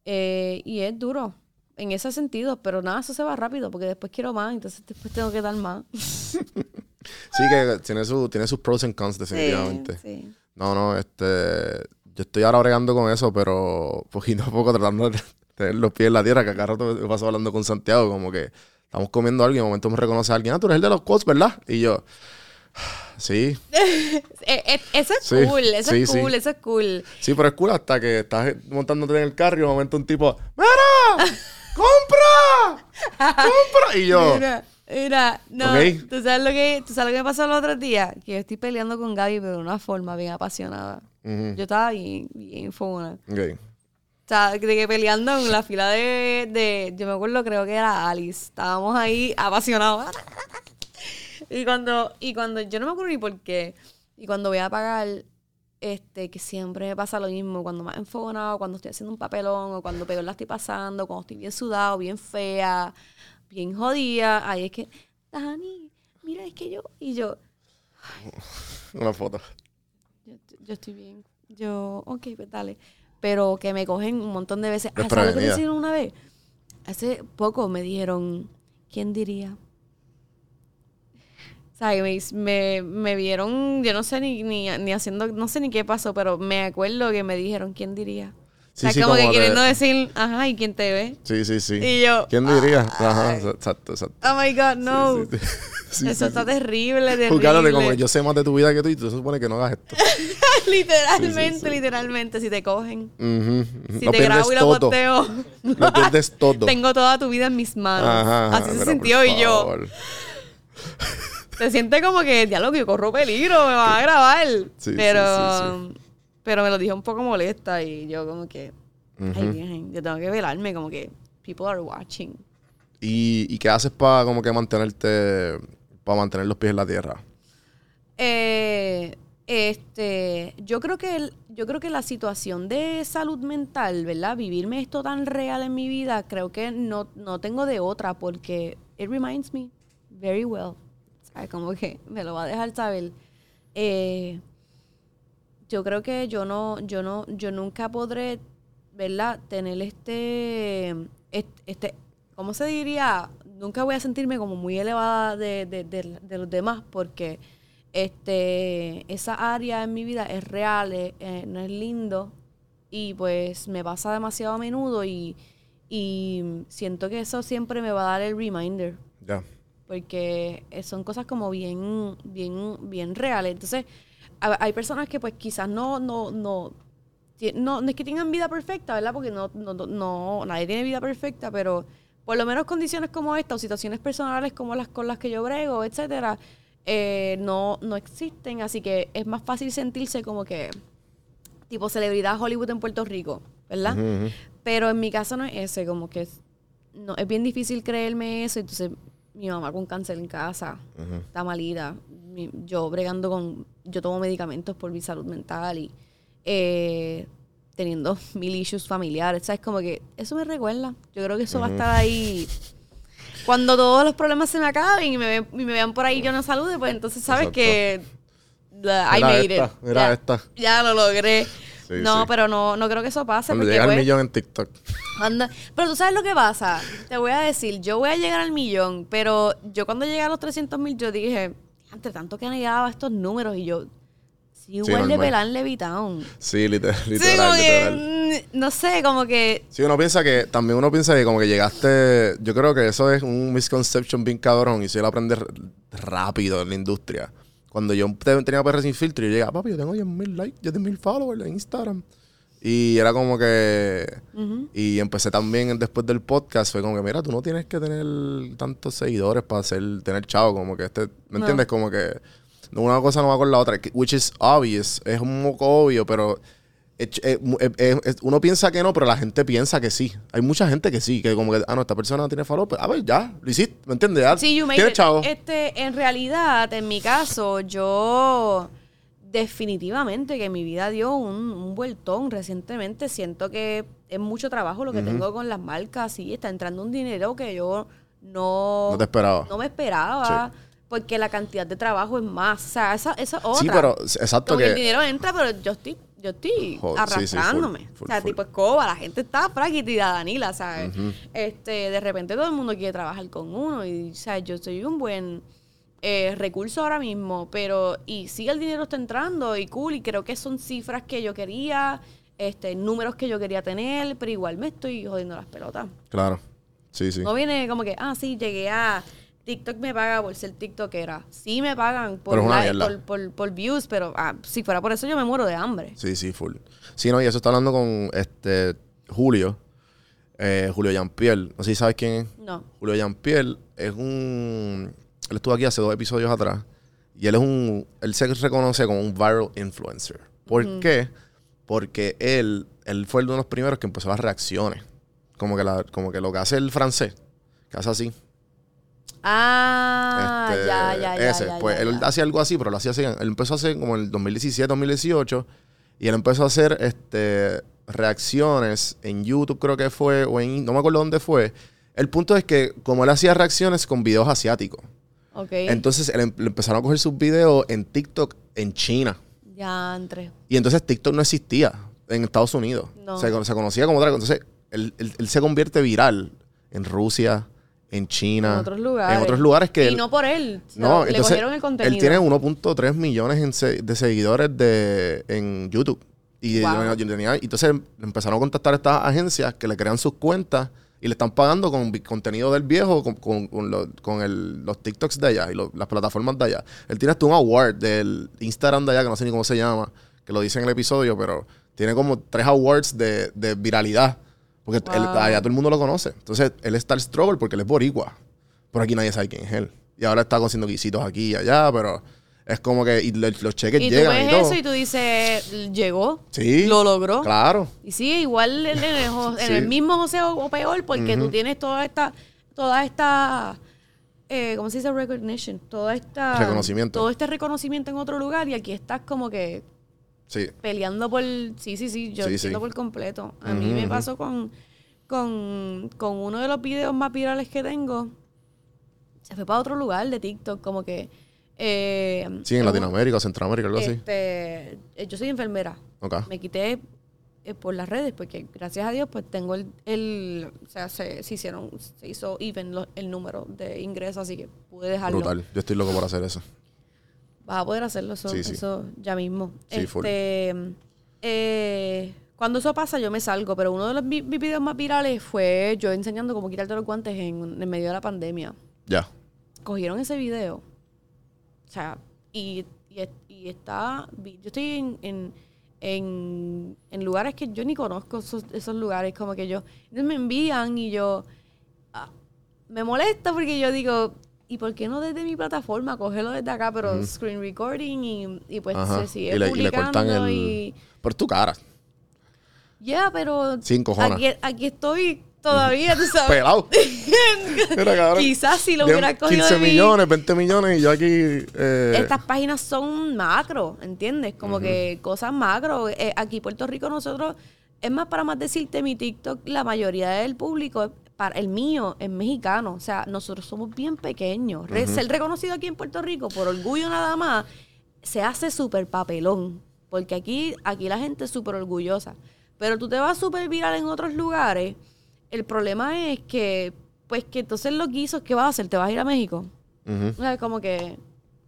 Eh, y es duro en ese sentido, pero nada, eso se va rápido porque después quiero más, entonces después tengo que dar más. [LAUGHS] Sí, que tiene, su, tiene sus pros and cons, definitivamente. sí. No, no, este. Yo estoy ahora bregando con eso, pero poquito a poco tratando de tener los pies en la tierra, que acá rato me paso hablando con Santiago, como que estamos comiendo algo y de momento me reconoce a alguien, ah, tú eres el de los quotes, ¿verdad? Y yo, [SIGHS] sí, Eh, [LAUGHS] eh, eso es Sí, cool, eso sí, es sí. cool, eso es cool. sí, pero es cool hasta que estás montándote en el carro y de momento un tipo, ¡Mira! [LAUGHS] ¡Compra! ¡Compra! Y yo, Mira, mira, no, Ok. ¿tú, sabes lo que, tú sabes lo que me pasó el otro día, que yo estoy peleando con Gaby, pero de una forma bien apasionada. Ujú. Yo estaba bien, bien fona. ok. O sea, de que peleando en la fila de, de- Yo me acuerdo, creo que era Alice. Estábamos ahí apasionados. [LAUGHS] Y cuando, y cuando. Yo no me acuerdo ni por qué. Y cuando voy a pagar, este, que siempre me pasa lo mismo. Cuando más enfogonado, cuando estoy haciendo un papelón, o cuando peor la estoy pasando, cuando estoy bien sudado, bien fea, bien jodida. Ahí es que. Dani, mira, es que yo. Y yo. [LAUGHS] Una foto. Yo, yo estoy bien. Yo, ok, pues dale. Pero que me cogen un montón de veces. Ah, ¿sabes lo que me hicieron una vez? Hace poco me dijeron, ¿quién diría? O sea, me, me, me vieron, yo no sé ni, ni, ni haciendo, no sé ni qué pasó, pero me acuerdo que me dijeron, ¿quién diría? Sí, o sea, sí, como, que como de- queriendo decir, ajá, ¿y quién te ve? Sí, sí, sí. Y yo, ¿Quién diría? Ajá, exacto, exacto. Oh my God, no. [LAUGHS] Sí, Eso está terrible, [LAUGHS] terrible. Juzgándote como que yo sé más de tu vida que tú y tú se supone que no hagas esto. [LAUGHS] literalmente, literalmente, si te cogen. Ujú, ujú. Si Lo te pierdes grabo y lo todo. posteo. Lo pierdes todo. Tengo toda tu vida en mis manos. Ajá, ajá, Así se sintió y yo. Se siente como que, diálogo, que yo corro peligro, me van a grabar. Sí, pero, sí, sí, pero me lo dijo un poco molesta y yo como que, ay, virgen, yo tengo que velarme, como que, people are watching. ¿Y, y qué haces para como que mantenerte, para mantener los pies en la tierra? Eh, este, yo creo que el- yo creo que la situación de salud mental, ¿verdad? Vivirme esto tan real en mi vida, creo que no, no tengo de otra porque it reminds me very well. Como que me lo va a dejar saber. Eh, yo creo que yo no, yo no, yo nunca podré, ¿verdad? Tener este, este, ¿cómo se diría? Nunca voy a sentirme como muy elevada de, de- de- de los demás porque este, esa área en mi vida es real, es- eh, no es lindo y pues me pasa demasiado a menudo y, y siento que eso siempre me va a dar el reminder Ya. Porque son cosas como bien, bien, bien reales. Entonces, hay personas que pues quizás no, no, no, no, no es que tengan vida perfecta, ¿verdad? Porque no, no, no, nadie tiene vida perfecta, pero por lo menos condiciones como esta o situaciones personales como las con las que yo brego, etcétera, eh, no, no existen. Así que es más fácil sentirse como que tipo celebridad Hollywood en Puerto Rico, ¿verdad? Pero en mi caso no es ese, como que es, no, es bien difícil creerme eso. Entonces, mi mamá con cáncer en casa, está malita. Mi- yo bregando con, yo tomo medicamentos por mi salud mental y eh, teniendo [LAUGHS] mil issues familiares. ¿Sabes? Como que eso me recuerda. Yo creo que eso va a estar ahí. Cuando todos los problemas se me acaben y me, y me vean por ahí yo no salude, pues entonces sabes Exacto. que I made esta, it. mira ya, esta. ya lo logré. Sí, no, sí. pero no, no creo que eso pase. Cuando llega al pues, millón en TikTok. Anda. Pero tú sabes lo que pasa. Te voy a decir, yo voy a llegar al millón, pero yo cuando llegué a los 300 mil, yo dije, entre tanto que han llegado a estos números y yo, sí, igual de pelar Levitown. Sí, literal. Sí, literal, como literal. que, mm, no sé, como que, Sí, uno piensa que, también uno piensa que como que llegaste, yo creo que eso es un misconception bien cabrón y si él aprende r- rápido en la industria. Cuando yo te- tenía PR sin filtro y yo llegaba, papi, yo tengo 10.000 likes, 10.000 followers en Instagram. Y era como que, y empecé también después del podcast, fue como que, mira, tú no tienes que tener tantos seguidores para hacer, tener chavo, como que este, ¿me No. entiendes? Como que una cosa no va con la otra, which is obvious, es un moco obvio, pero es- es- es- uno piensa que no, pero la gente piensa que sí. Hay mucha gente que sí, que como que, ah, no, esta persona no tiene follow, pues, a ver, ya, lo hiciste, ¿me entiendes? Ya, sí, you made chavo. Este, en realidad, en mi caso, yo definitivamente que mi vida dio un, un vueltón recientemente. Siento que es mucho trabajo lo que tengo con las marcas y está entrando un dinero que yo no... No te esperaba. No me esperaba. Porque la cantidad de trabajo es más. O sea, esa, esa otra. Sí, pero, exacto Como que el dinero entra, pero yo estoy, yo estoy Joder, sí, sí, full, arrastrándome. full, o sea, full. tipo escoba, la gente está fraquitida, Danila, ¿sabes? Ujú. Este, de repente todo el mundo quiere trabajar con uno y, o sea, yo soy un buen eh, recurso ahora mismo, pero, y sí el dinero está entrando y cool, y creo que son cifras que yo quería, este, números que yo quería tener, pero igual me estoy jodiendo las pelotas. Claro, sí, sí. No viene como que, ah, sí, llegué a TikTok me paga por ser TikTokera. Sí me pagan por, like, por, por, por views, pero ah, si fuera por eso yo me muero de hambre. Sí, sí, full. Sí, no, y eso está hablando con este Julio, eh, Julio Jean-Pierre. No sé si sabes quién es. No. Julio Jean-Pierre es un... Él estuvo aquí hace dos episodios atrás. Y él es un... Él se reconoce como un viral influencer. ¿Por qué? Porque él, él fue uno de los primeros que empezó las reacciones. Como que, la, como que lo que hace el francés. Que hace así. Ah, Este, ya, ya, ya. ese. ya, pues ya, él hacía algo así, pero lo hacía así. Él empezó a hacer como en el 2017, 2018. Y él empezó a hacer este, reacciones en YouTube, creo que fue, o en. No me acuerdo dónde fue. El punto es que, como él hacía reacciones con videos asiáticos, Ok. entonces él em- le empezaron a coger sus videos en TikTok en China. ya, entre. Y entonces TikTok no existía en Estados Unidos. No. Se, se conocía como otra cosa. Entonces él, él- él se convierte viral en Rusia, en China. En otros lugares. En otros lugares que Y él- no por él. no, le entonces cogieron el contenido. él tiene 1.3 millones en se- de seguidores de, en YouTube. Y Wow. yo- yo tenía- y entonces empezaron a contactar a estas agencias que le crean sus cuentas y le están pagando con contenido del viejo, con, con- con lo- con el- los TikToks de allá y lo- las plataformas de allá. Él tiene hasta un award del Instagram de allá, que no sé ni cómo se llama, que lo dice en el episodio, pero tiene como tres awards de, de viralidad. Porque él- allá todo el mundo lo conoce. Entonces él está el struggle porque él es boricua. Por aquí nadie sabe quién es él. Y ahora está haciendo guisitos aquí y allá, pero es como que y le- los cheques Y tú llegan ves y todo. eso y tú dices, llegó. Sí. Lo logró. Claro. Y sí, igual en el, en Sí. el mismo José o, o peor, porque tú tienes toda esta, toda esta, eh, ¿cómo se dice? Recognition. Toda esta... Reconocimiento. Todo este reconocimiento en otro lugar y aquí estás como que Sí. peleando por... Sí, sí, sí, yo Sí, entiendo sí. por completo. A mí Ujú, me pasó con, con, con uno de los videos más virales que tengo. Se fue para otro lugar de TikTok, como que... eh, Sí, en Latinoamérica Centroamérica, algo así. este, eh, yo soy enfermera. Me quité eh, por las redes porque gracias a Dios pues tengo el, el o sea, se, se hicieron, se hizo even lo- el número de ingresos, así que pude dejarlo. Brutal. Yo estoy loco por hacer eso. Vas a poder hacerlo eso, Sí, sí. eso ya mismo. Sí, este, eh, cuando eso pasa, yo me salgo, pero uno de los vi- mis videos más virales fue yo enseñando cómo quitarte los guantes en, en medio de la pandemia. Ya. Cogieron ese video. O sea, y, y, y está. Yo estoy en, en, en, en lugares que yo ni conozco esos, esos lugares, como que yo. Ellos me envían y yo. ah, me molesta porque yo digo. ¿Y por qué no desde mi plataforma? Cogerlo desde acá, pero screen recording y, y pues Ajá. se sigue Y le, y le publicando cortan el. y... Por tu cara. Ya, pero... Sin cojones. Aquí, aquí estoy todavía, tú [LAUGHS] sabes. Pelado. [LAUGHS] Mira. Quizás si lo hubiera cogido 15 de mí, millones, 20 millones y yo aquí. eh, Estas páginas son macro, ¿entiendes? Como que cosas macro. Eh, aquí Puerto Rico nosotros, es más para más decirte, mi TikTok, la mayoría del público, para el mío, es mexicano. O sea, nosotros somos bien pequeños. Re-. Ser reconocido aquí en Puerto Rico, por orgullo nada más, se hace súper papelón. Porque aquí, aquí la gente es súper orgullosa. Pero tú te vas súper viral en otros lugares. El problema es que, pues que entonces lo que hizo, ¿qué vas a hacer? ¿Te vas a ir a México? O sea, como que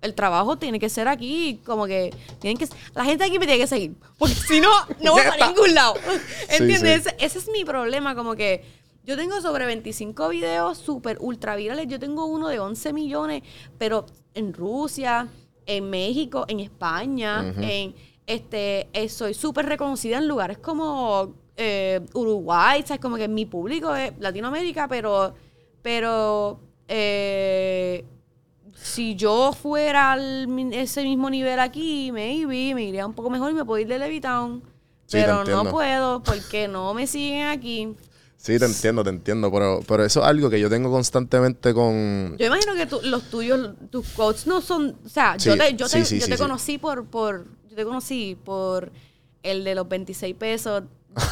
el trabajo tiene que ser aquí, como que tienen que la gente aquí me tiene que seguir, porque si no no voy a ningún lado. ¿Entiendes? sí. Ese, ese es mi problema, como que yo tengo sobre 25 videos súper ultra virales, yo tengo uno de 11 millones, pero en Rusia, en México, en España, en este eh, soy súper reconocida en lugares como eh, Uruguay, ¿sabes? Como que mi público es Latinoamérica, pero pero eh, si yo fuera al ese mismo nivel aquí, maybe me iría un poco mejor y me puedo ir de Levitown. Sí, pero no puedo porque no me siguen aquí. Sí, te entiendo, te entiendo. Pero, pero eso es algo que yo tengo constantemente con. Yo imagino que tú- los tuyos, tus quotes no son, o sea, Sí, yo te, yo te, sí, yo te conocí por, por, yo te conocí por el de los 26 pesos.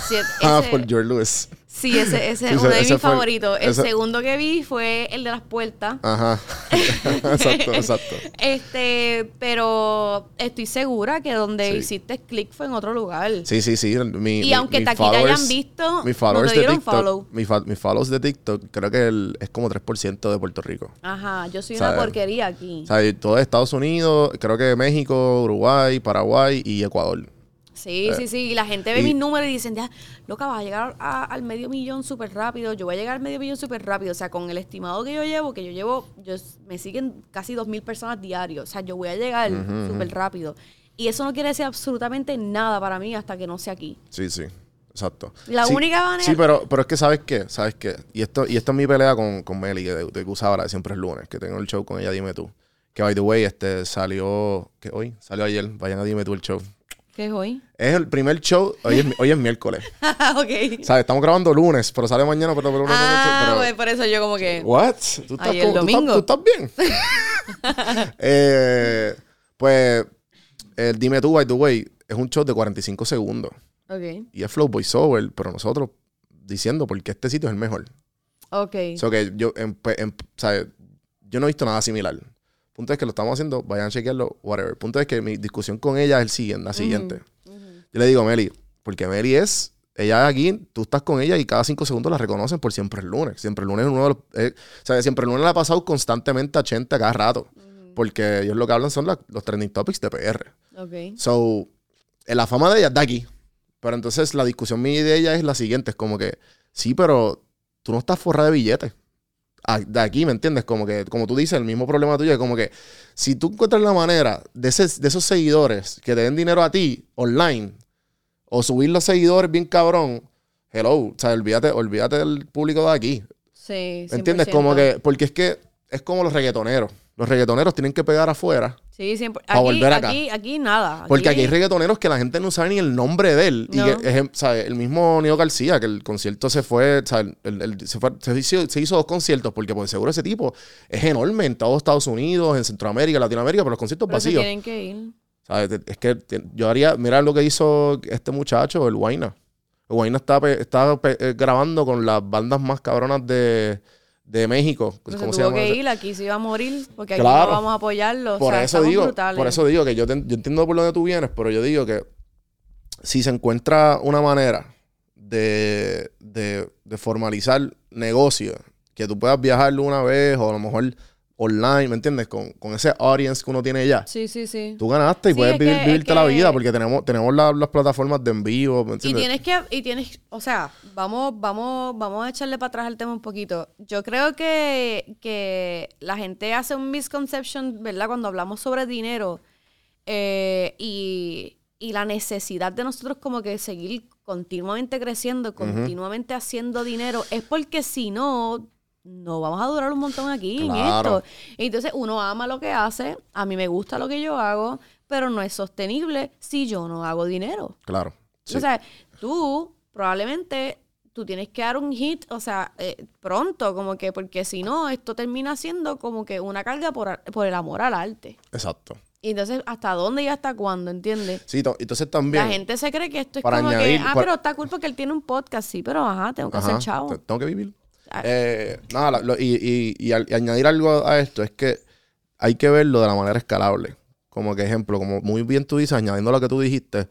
Sí, [LAUGHS] Ah, por George Lewis. Sí, ese, ese Sí, es uno de mis favoritos. El ese- segundo que vi fue el de las puertas. Ajá. [LAUGHS] exacto, exacto. Este, pero estoy segura que donde Sí. hiciste click fue en otro lugar. Sí, sí, sí. Mi, Y mi- aunque mis te- hayan visto, mis no followers te de dieron TikTok, follow. mi fa- mis follows de TikTok, creo que el- es como 3% de Puerto Rico. Ajá, yo soy O sea, una porquería aquí. O sea, todo Estados Unidos, creo que México, Uruguay, Paraguay y Ecuador. Sí, Eh, sí, sí. Y la gente ve y- mis números y dicen, ya, loca, vas a llegar a- al medio millón súper rápido. Yo voy a llegar al medio millón súper rápido. O sea, con el estimado que yo llevo, que yo llevo, yo, me siguen casi dos mil personas diarios. O sea, yo voy a llegar ujú. súper rápido. Y eso no quiere decir absolutamente nada para mí hasta que no sea aquí. Sí, sí. Exacto. La Sí, única manera- Sí, pero, pero es que ¿sabes qué? ¿Sabes qué? Y esto, y esto es mi pelea con, con Meli, que de, de que usa ahora, siempre es lunes, que tengo el show con ella, dime tú. Que by the way, este salió. ¿Qué hoy? Salió ayer. Vayan a dime tú el show. ¿Qué es hoy? Es el primer show. Hoy es, hoy es miércoles. [LAUGHS] ok. ¿Sabes? Estamos grabando lunes, pero sale mañana, pero, pero, Ah, pero- pues por eso yo como que... ¿What? ¿Tú estás, Ayer como- tú estás- domingo. tú estás bien? [LAUGHS] Eh, pues, el Dime tú, by the way, es un show de 45 segundos. Ok. Y es flow voiceover, pero nosotros diciendo por qué este sitio es el mejor. Ok. So que yo, em- pe- em- ¿sabes? yo no he visto nada similar. Punto es que lo estamos haciendo, vayan a chequearlo, whatever. Punto es que mi discusión con ella es el siguiente, la siguiente. Yo le digo, Meli, porque Meli es, ella aquí, tú estás con ella y cada cinco segundos la reconocen por siempre el lunes. Siempre el lunes es uno de los, eh, o sea, siempre el lunes la ha pasado constantemente a 80 cada rato. Porque ellos lo que hablan son la- los trending topics de PR. Ok. So, eh, la fama de ella está aquí. Pero entonces la discusión mía y de ella es la siguiente: es como que, sí, pero tú no estás forrada de billetes. De aquí, ¿me entiendes? Como que, como tú dices, el mismo problema tuyo es como que si tú encuentras la manera de, ese- de esos seguidores que te den dinero a ti online o subir los seguidores bien cabrón, hello, o sea, olvídate, olvídate del público de aquí. Sí, ¿Me entiendes? Como 100%. que, porque es que es como los reggaetoneros. Los reggaetoneros tienen que pegar afuera Sí, siempre. Aquí, volver acá. aquí, aquí nada. porque aquí hay reggaetoneros que la gente no sabe ni el nombre de él. No. Y que, el mismo Neo García, que el concierto se fue, el- el- se, fue- se hizo, se hizo dos conciertos, porque por seguro ese tipo es enorme en todo Estados Unidos, en Centroamérica, Latinoamérica, pero los conciertos Pero vacíos. tienen que ir. ¿Sabes? Es que yo haría, mira lo que hizo este muchacho, el Huayna. El Huayna está, está eh, grabando con las bandas más cabronas de, de México. Pero ¿Cómo se llama? que ir, aquí se iba a morir, porque aquí Claro. no vamos a apoyarlo. Por o sea, eso digo, brutales. por eso digo que yo, te- yo entiendo por dónde tú vienes, pero yo digo que si se encuentra una manera de, de, de formalizar negocio, que tú puedas viajar una vez o a lo mejor online, ¿me entiendes? Con, con ese audience que uno tiene ya. Sí, sí, sí. Tú ganaste y Sí, puedes que- vivir, vivirte la vida porque tenemos, tenemos la- las plataformas de en vivo, ¿me Y tienes que, y tienes, o sea, vamos, vamos, vamos a echarle para atrás el tema un poquito. Yo creo que, que la gente hace un misconception, ¿verdad? Cuando hablamos sobre dinero eh, y, y la necesidad de nosotros como que seguir continuamente creciendo, continuamente haciendo dinero, es porque si no, no vamos a durar un montón aquí en esto. Entonces uno ama lo que hace, a mí me gusta lo que yo hago, pero no es sostenible si yo no hago dinero. Claro. sí. O sea, tú probablemente tú tienes que dar un hit, o sea, eh, pronto, como que, porque si no, esto termina siendo como que una carga por, por el amor al arte. Exacto. Y entonces, ¿hasta dónde y hasta cuándo? ¿Entiendes? Sí, to- entonces también... La gente se cree que esto es para como añadir- que, ah, para- pero está cool porque él tiene un podcast, sí, pero ajá, tengo que Ajá, hacer chavo. te- Tengo que vivir. Ah. Eh, y, y- y y añadir algo a esto es que hay que verlo de la manera escalable. Como que ejemplo, como muy bien tú dices, añadiendo lo que tú dijiste,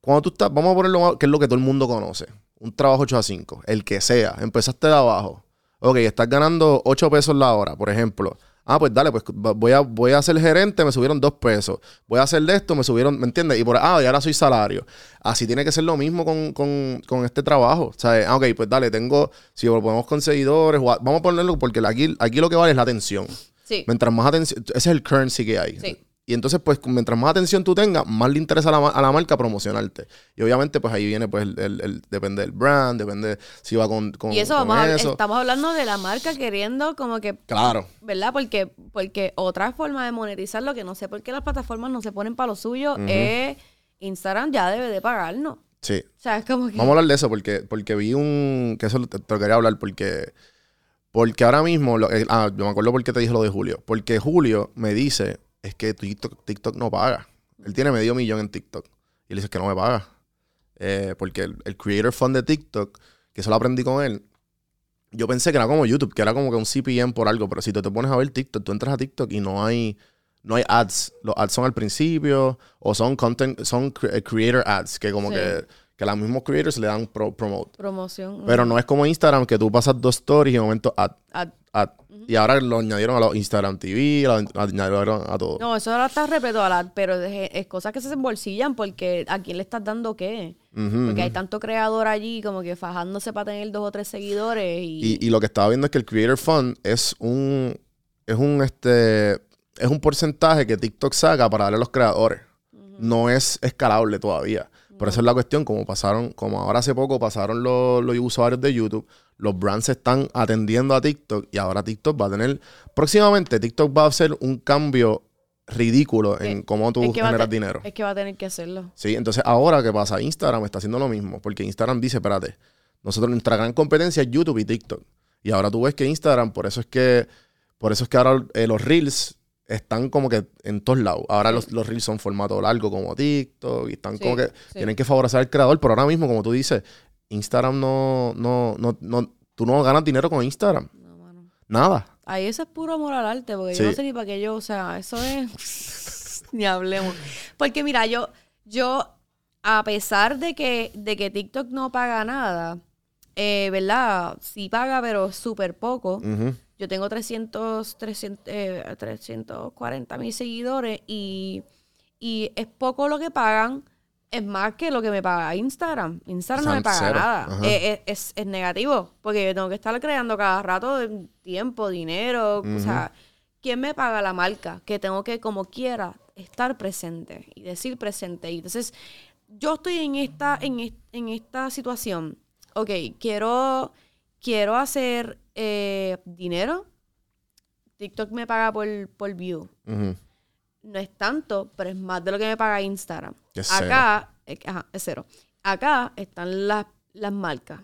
cuando tú estás, vamos a ponerlo que es lo que todo el mundo conoce, un trabajo 8 a 5, el que sea, empezaste de abajo, ok, estás ganando 8 pesos la hora, por ejemplo. Ah, pues dale, pues voy a, voy a ser gerente, me subieron 2 pesos. Voy a hacer de esto, me subieron, ¿me entiendes? Y por ah, y ahora soy salario. Así tiene que ser lo mismo con, con- con este trabajo. O sea, ah, ok, pues dale, tengo, si lo ponemos con seguidores, vamos a ponerlo porque aquí, aquí lo que vale es la atención. Sí. Mientras más atención, ese es el currency que hay. Sí. Y entonces, pues, mientras más atención tú tengas, más le interesa a la, a la marca promocionarte. Y obviamente, pues ahí viene, pues, el, el- el- depende del brand, depende si va con, con y eso, con vamos a- eso. estamos hablando de la marca queriendo como que Claro. ¿Verdad? Porque, porque otra forma de monetizar lo que no sé por qué las plataformas no se ponen para lo suyo es Instagram ya debe de pagarnos. Sí. O sea, es como que... Vamos a hablar de eso porque, porque vi un. Que eso te, te quería hablar porque. Porque ahora mismo. lo- eh, ah, yo me acuerdo por qué te dije lo de Julio. Porque Julio me dice: Es que TikTok, TikTok no paga. Él tiene medio millón en TikTok. Y le dice que no me paga. Eh, porque el, el Creator Fund de TikTok, que eso lo aprendí con él. Yo pensé que era como YouTube, que era como que un CPM por algo. Pero si tú te pones a ver TikTok, tú entras a TikTok y no hay. No hay ads. Los ads son al principio. O son content. Son eh, creator ads. Que como Sí. que. Que los mismos creators le dan pro- promote. Promoción. Pero no es como Instagram que tú pasas dos stories y de momento ad. Ad. Y ahora lo añadieron a los Instagram TV, lo añadieron a todo. No, eso ahora está la- pero es, es cosas que se embolsillan porque a quién le estás dando qué. Porque hay tanto creador allí como que fajándose para tener dos o tres seguidores y... Y, y lo que estaba viendo es que el Creator Fund es un. Es un este. Es un porcentaje que TikTok saca para darle a los creadores. No es escalable todavía. Por eso es la cuestión, como pasaron, como ahora hace poco pasaron los, los usuarios de YouTube, los brands se están atendiendo a TikTok y ahora TikTok va a tener, próximamente TikTok va a hacer un cambio ridículo en cómo tú generas dinero. Es que va a tener que hacerlo. Sí, entonces ahora qué pasa, Instagram está haciendo lo mismo, porque Instagram dice, espérate, nosotros nuestra gran competencia es YouTube y TikTok. Y ahora tú ves que Instagram, por eso es que, por eso es que ahora eh, los Reels están como que en todos lados. Ahora Sí. los, los Reels son formato largo como TikTok y están Sí, como que sí. tienen que favorecer al creador, pero ahora mismo, como tú dices, Instagram no, no, no, no, tú no ganas dinero con Instagram. Nada. Ahí eso es puro amor al arte, porque yo no sé ni para qué yo, o sea, eso es... [LAUGHS] ni hablemos. Porque mira, yo, yo, a pesar de que, de que TikTok no paga nada, eh, ¿verdad? Sí paga, pero súper poco. Yo tengo 300, 300, eh, 340 mil seguidores y, y es poco lo que pagan. Es más que lo que me paga Instagram. Instagram no me paga cero. nada. Es, es negativo. Porque yo tengo que estar creando cada rato tiempo, dinero. O sea, ¿quién me paga la marca? Que tengo que, como quiera, estar presente y decir presente. Y entonces, yo estoy en esta, en, en esta situación. Ok, quiero, quiero hacer eh, dinero. TikTok me paga por, por view. No es tanto, pero es más de lo que me paga Instagram. Es Acá, eh, ajá, es cero. Acá están las, las marcas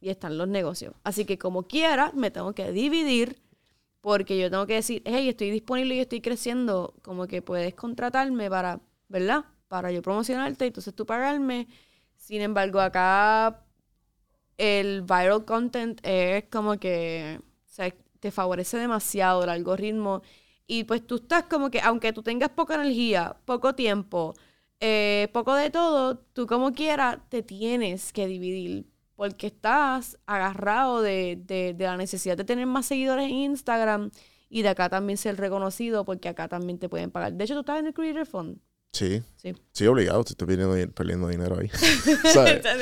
y están los negocios. Así que como quiera, me tengo que dividir porque yo tengo que decir, hey, estoy disponible y estoy creciendo, como que puedes contratarme para, ¿verdad? Para yo promocionarte y entonces tú pagarme. Sin embargo, acá el viral content es como que, o sea, te favorece demasiado el algoritmo. Y pues tú estás como que, aunque tú tengas poca energía, poco tiempo, eh, poco de todo, tú como quiera te tienes que dividir. Porque estás agarrado de, de- de la necesidad de tener más seguidores en Instagram y de acá también ser reconocido porque acá también te pueden pagar. De hecho, tú estás en el Creator Fund. Sí. Sí. Sí, obligado. Estoy perdiendo, di- perdiendo dinero ahí. [LAUGHS] ¿Sabes? Tan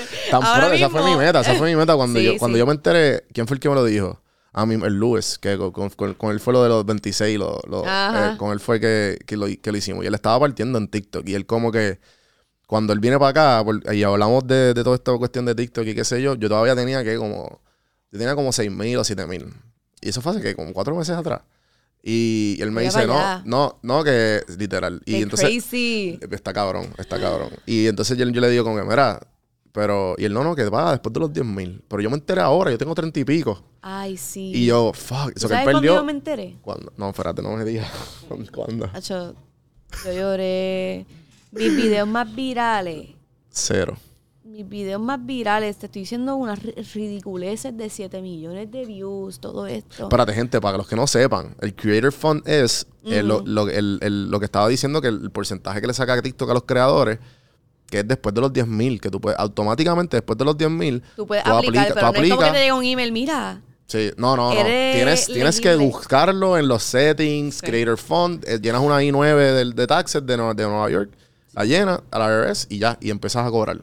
esa fue mi meta. Esa fue mi meta cuando, Sí, yo, cuando sí. yo me enteré. ¿Quién fue el que me lo dijo? A mí, el Lewis, que con, con- con- con él fue lo de los 26. Lo, eh, con él fue que, que, lo, que lo hicimos. Y él estaba partiendo en TikTok. Y él, como que. Cuando él viene para acá por- y hablamos de, de toda esta cuestión de TikTok y qué sé yo, yo todavía tenía que como. Yo tenía como 6 mil o 7 mil. Y eso fue hace que como cuatro meses atrás. Y él me dice, no, no, no, que literal. Y Qué entonces. crazy. Está cabrón, está cabrón. Y entonces yo, yo le digo como que, mira, pero... Y él, no, no, que va después de los 10 mil. Pero yo me enteré ahora, yo tengo 30 y pico. Ay, sí. Y yo, fuck. ¿Tú que él ¿Sabes cuándo perdió... yo me enteré? ¿Cuándo? No, espérate, no me digas. [LAUGHS] ¿Cuándo? Hacho, yo lloré. Mis videos más virales. Cero. Mis videos más virales, te estoy diciendo unas ri- ridiculeces de 7 millones de views, todo esto. Espérate, gente, para los que no sepan, el Creator Fund es eh, lo, lo- el- el- lo que estaba diciendo que el porcentaje que le saca TikTok a los creadores, que es después de los 10 mil, que tú puedes automáticamente después de los 10 mil, tú puedes aplicar, pero no es como que te llega un email, mira. Sí, no, no, no. Tienes, tienes que buscarlo en los settings, Creator Fund, eh, llenas una I-9 del- de, taxes de, Nueva- de Nueva York, la llenas a la IRS y ya, y empiezas a cobrar.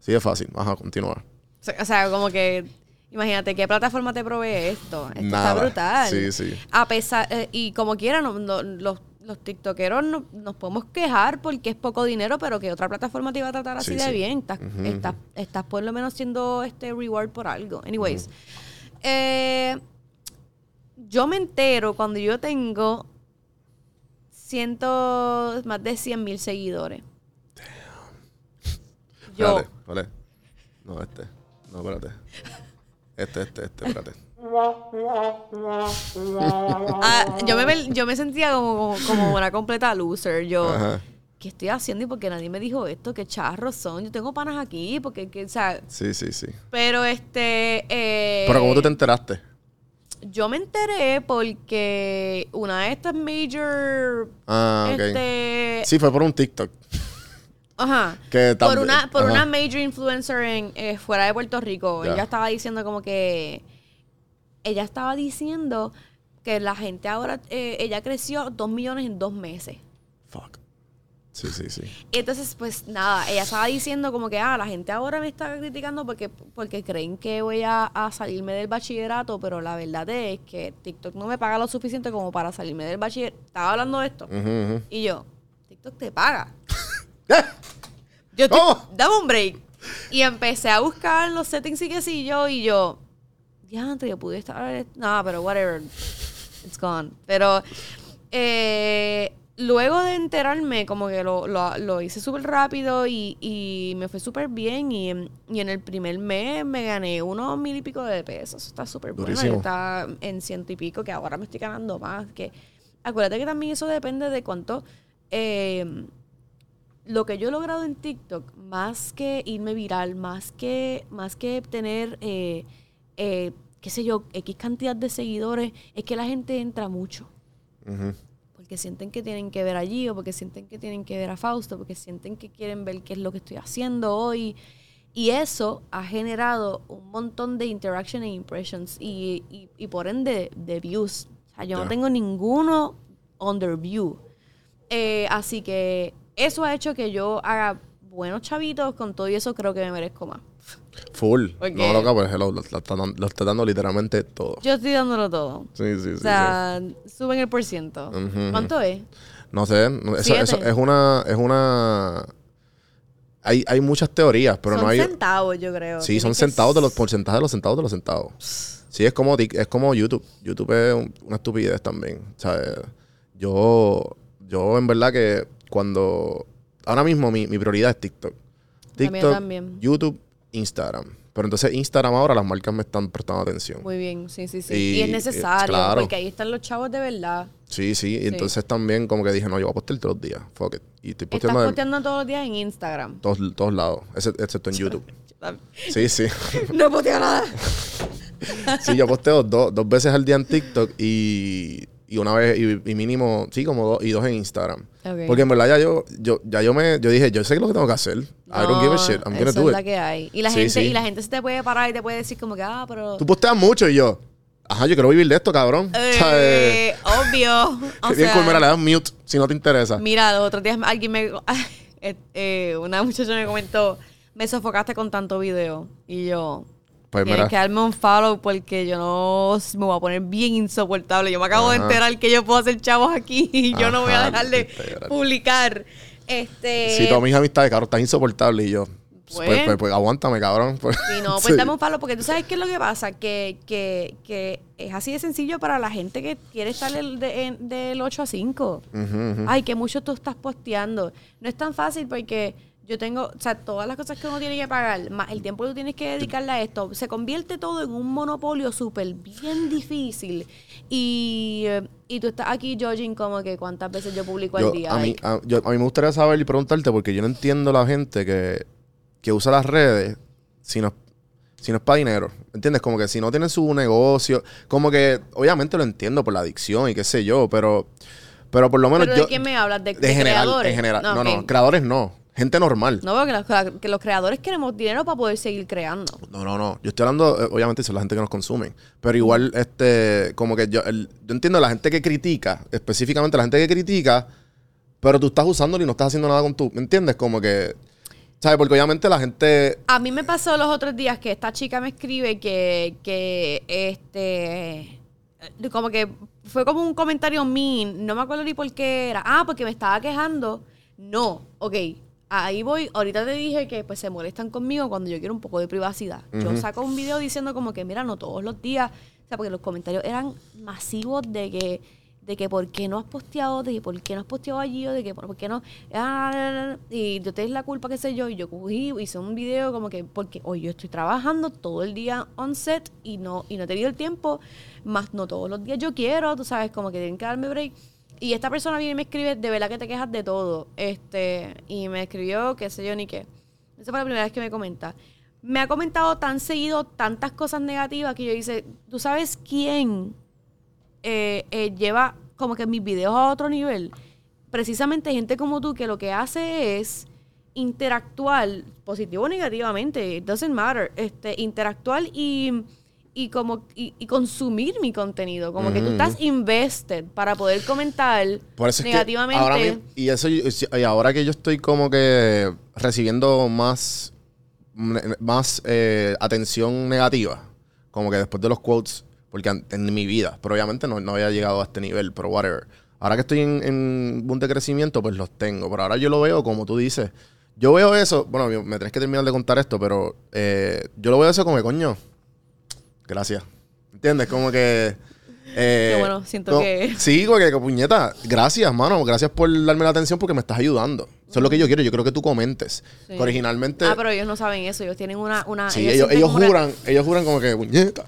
Sí, es fácil. Ajá, continúa. O sea, o sea, como que, imagínate, ¿qué plataforma te provee esto? Esto Nada. está brutal. Sí, sí. A pesar, eh, y como quiera, no- no- los, los tiktokeros no- nos podemos quejar porque es poco dinero, pero que otra plataforma te iba a tratar así Sí, de sí. bien. Estás, estás, estás por lo menos siendo este reward por algo. Anyways. eh, yo me entero cuando yo tengo ciento, más de 100 mil seguidores. Yo, Espérate, vale. No, este. No, espérate. Este, este, este, espérate. Ah, yo, me, [LAUGHS] yo me sentía como, como, una completa loser. Yo, Ajá. ¿qué estoy haciendo? Y porque nadie me dijo esto, qué charros son. Yo tengo panas aquí, porque, que, o sea, Sí, sí, sí. pero este. eh, Pero ¿cómo tú te enteraste? Yo me enteré porque una de estas major. Ah, ok. Este. Sí, fue por un TikTok. Ajá. Que por una, por ajá. una major influencer en, eh, fuera de Puerto Rico. Ya. Ella estaba diciendo como que. Ella estaba diciendo que la gente ahora. eh, ella creció dos millones en dos meses. Fuck. Sí, sí, sí. Entonces, pues nada, ella estaba diciendo como que, ah, la gente ahora me está criticando porque, porque creen que voy a, a salirme del bachillerato, pero la verdad es que TikTok no me paga lo suficiente como para salirme del bachillerato. Estaba hablando de esto. Y yo, TikTok te paga. [LAUGHS] yo estoy- dame un break. Y empecé a buscar los settings y qué sé yo, y yo, diantre, yo pude estar. No, pero whatever. It's gone. Pero eh, luego de enterarme, como que lo, lo- lo hice súper rápido y, y me fue súper bien. Y en, y en el primer mes me gané unos mil y pico de pesos. Eso está súper bueno. Estaba en ciento y pico, que ahora me estoy ganando más. Que, acuérdate que también eso depende de cuánto. eh, lo que yo he logrado en TikTok, más que irme viral, más que, más que tener, eh, eh, qué sé yo, X cantidad de seguidores, es que la gente entra mucho. Porque sienten que tienen que ver allí, o porque sienten que tienen que ver a Fausto, porque sienten que quieren ver qué es lo que estoy haciendo hoy. Y eso ha generado un montón de interaction e impressions y, y, y por ende de views. O sea, yo no tengo ninguno under view. Eh, así que eso ha hecho que yo haga buenos chavitos. Con todo y eso creo que me merezco más. Full. No, loca, pues hello, lo, lo está dando- lo está dando literalmente todo. Yo estoy dándolo todo. Sí, sí, sí. o sea, suben el por ciento. ¿Cuánto es? No sé, eso, eso es una, es una hay, hay muchas teorías, pero son no hay. centavos, yo creo. Sí, son centavos de los porcentajes de los centavos de los centavos. Sí, es como es como YouTube. YouTube es un- una estupidez también. O sea, yo, yo en verdad que cuando ahora mismo mi, mi prioridad es TikTok. También, TikTok, también. YouTube, Instagram. Pero entonces Instagram ahora las marcas me están prestando atención. Muy bien, sí, sí, sí. Y- Y, es y- necesario, claro. porque ahí están los chavos de verdad. Sí, sí. Y Sí. entonces también como que dije, no, yo voy a postear todos los días. Fuck it. Y estoy Estás posteando de posteando todos los días en Instagram. todos, todos lados, exce- excepto en YouTube. [LAUGHS] Sí, sí. [LAUGHS] no posteo nada. Sí, yo posteo dos, dos veces al día en TikTok y, y una vez, y, y mínimo, sí, como dos, y dos en Instagram. Porque en verdad ya yo, yo, ya yo me, yo dije, yo sé lo que tengo que hacer. I don't give a shit. I'm gonna eso do es it. la que hay. Y la, Sí, gente, sí. y la gente se te puede parar y te puede decir como que, ah, pero... Tú posteas mucho y yo, Ajá, yo quiero vivir de esto, cabrón. [LAUGHS] [LAUGHS] O sea, eh, obvio. O bien sea, mira, le das mute si no te interesa. Mira, los otros días alguien me. [LAUGHS] eh, eh, una muchacha me comentó: Me sofocaste con tanto video. Y yo. Pues Tienes que darme un follow porque yo no me voy a poner bien insoportable. Yo me acabo de enterar que yo puedo hacer chavos aquí y yo no voy a dejar de publicar. Este. Si todas mis amistades, cabrón, estás insoportable y yo. Pues, Pues- pues, pues, aguántame, cabrón. [LAUGHS] Sí, no, pues sí. dame un follow porque tú sabes qué es lo que pasa, que, que, que es así de sencillo para la gente que quiere estar el de- en- del 8 a 5. Ujú, ujú. Ay, que mucho tú estás posteando. No es tan fácil porque yo tengo, o sea, todas las cosas que uno tiene que pagar, más el tiempo que tú tienes que dedicarle a esto, se convierte todo en un monopolio súper bien difícil. Y, eh, y tú estás aquí judging como que cuántas veces yo publico Yo- al día. a, mí, a, yo- a mí me gustaría saber y preguntarte porque yo no entiendo la gente que, que usa las redes si no, si no es para dinero. ¿Entiendes? Como que si no tienen su negocio, como que obviamente lo entiendo por la adicción y qué sé yo, pero, pero por lo menos ¿Pero yo... de quién me hablas? ¿De, de de general, creadores? en general. No, no, creadores no. Gente normal. No, porque los, que los creadores queremos dinero para poder seguir creando. No, no, no. Yo estoy hablando, eh, obviamente, son la gente que nos consumen. Pero igual, este, como que yo, el- yo entiendo la gente que critica, específicamente la gente que critica, pero tú estás usándolo y no estás haciendo nada con tú. ¿Me entiendes? Como que, ¿sabes? Porque obviamente la gente. A mí me pasó los otros días que esta chica me escribe que, que este, como que fue como un comentario mean, no me acuerdo ni por qué era. Ah, porque me estaba quejando. No, ok, ahí voy. Ahorita te dije que pues se molestan conmigo cuando yo quiero un poco de privacidad. Yo saco un video diciendo como que, mira, no todos los días, o sea, porque los comentarios eran masivos de que de que por qué no has posteado, de que por qué no has posteado allí, o de que por qué no. ah, y yo te es la culpa, qué sé yo. Y yo cogí, hice un video como que, porque hoy yo estoy trabajando todo el día on set y no, y no he tenido el tiempo, más no todos los días yo quiero, tú sabes, como que tienen que darme break. Y esta persona viene y me escribe, de verdad que te quejas de todo. Este, y me escribió, qué sé yo, ni qué. Esa fue la primera vez que me comenta. Me ha comentado tan seguido tantas cosas negativas que yo dice, ¿tú sabes quién eh, eh, lleva como que mis videos a otro nivel. Precisamente gente como tú que lo que hace es interactuar, positivo o negativamente, it doesn't matter, este, interactuar y, y como y, y consumir mi contenido. Como que tú estás invested para poder comentar Por eso es que negativamente. ahora y eso y ahora que yo estoy como que recibiendo más más eh, atención negativa, como que después de los quotes, porque en mi vida, pero obviamente no, no había llegado a este nivel, pero whatever. Ahora que estoy en, en boom de crecimiento, pues los tengo, pero ahora yo lo veo como tú dices. Yo veo eso, bueno, me- me tenés que terminar de contar esto, pero eh, yo lo veo eso como que, coño, gracias. ¿Entiendes? Como que... eh, Qué bueno, siento que- Sí, porque, que, puñeta, gracias, mano. Gracias por darme la atención porque me estás ayudando. Eso es lo que yo quiero. Yo quiero que tú comentes. Sí. Originalmente... Ah, pero ellos no saben eso, ellos tienen una... una Sí, ellos, ellos una- juran, ellos juran como que, puñeta,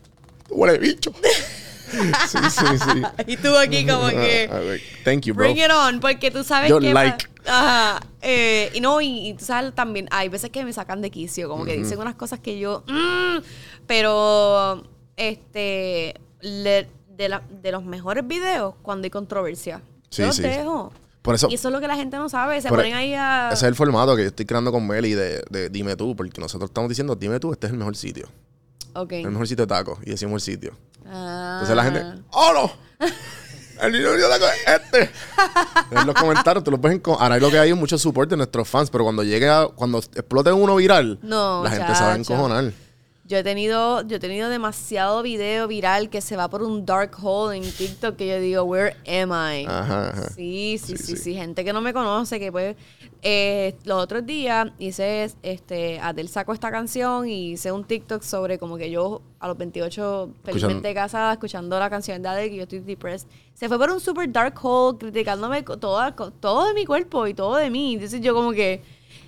tú huele bicho. [LAUGHS] sí, sí, sí. y tú aquí como [LAUGHS] que... Thank you, bro. Bring it on, porque tú sabes Yo que... like. Ajá. eh, y no, y, y tú sabes también, hay veces que me sacan de quicio, como que dicen unas cosas que yo... mm, pero, este, le- de, la- de los mejores videos cuando hay controversia. Sí, yo los sí. dejo. Por eso- y eso es lo que la gente no sabe, se ponen ahí a... Ese es el formato que yo estoy creando con Meli de, de dime tú, porque nosotros estamos diciendo, dime tú, este es el mejor sitio. Ok. El mejor sitio de tacos. Y decimos el sitio. Ah. Entonces la gente, ¡oh no! [LAUGHS] El niño de taco es este. en los comentarios, tú lo puedes enco- Ahora lo que hay es mucho support de nuestros fans, pero cuando llegue a, cuando explote uno viral, No, la gente se va a encojonar. Yo he tenido, yo he tenido demasiado video viral que se va por un dark hole en TikTok que yo digo, where am I? Ajá, ajá. Sí, sí, sí, sí, gente que no me conoce, que pues eh, los otros días hice, este, Adel sacó esta canción y hice un TikTok sobre como que yo a los 28 felizmente casada escuchando la canción de Adele que yo estoy depressed. Se fue por un super dark hole criticándome co- todo de mi cuerpo y todo de mí. Entonces yo como que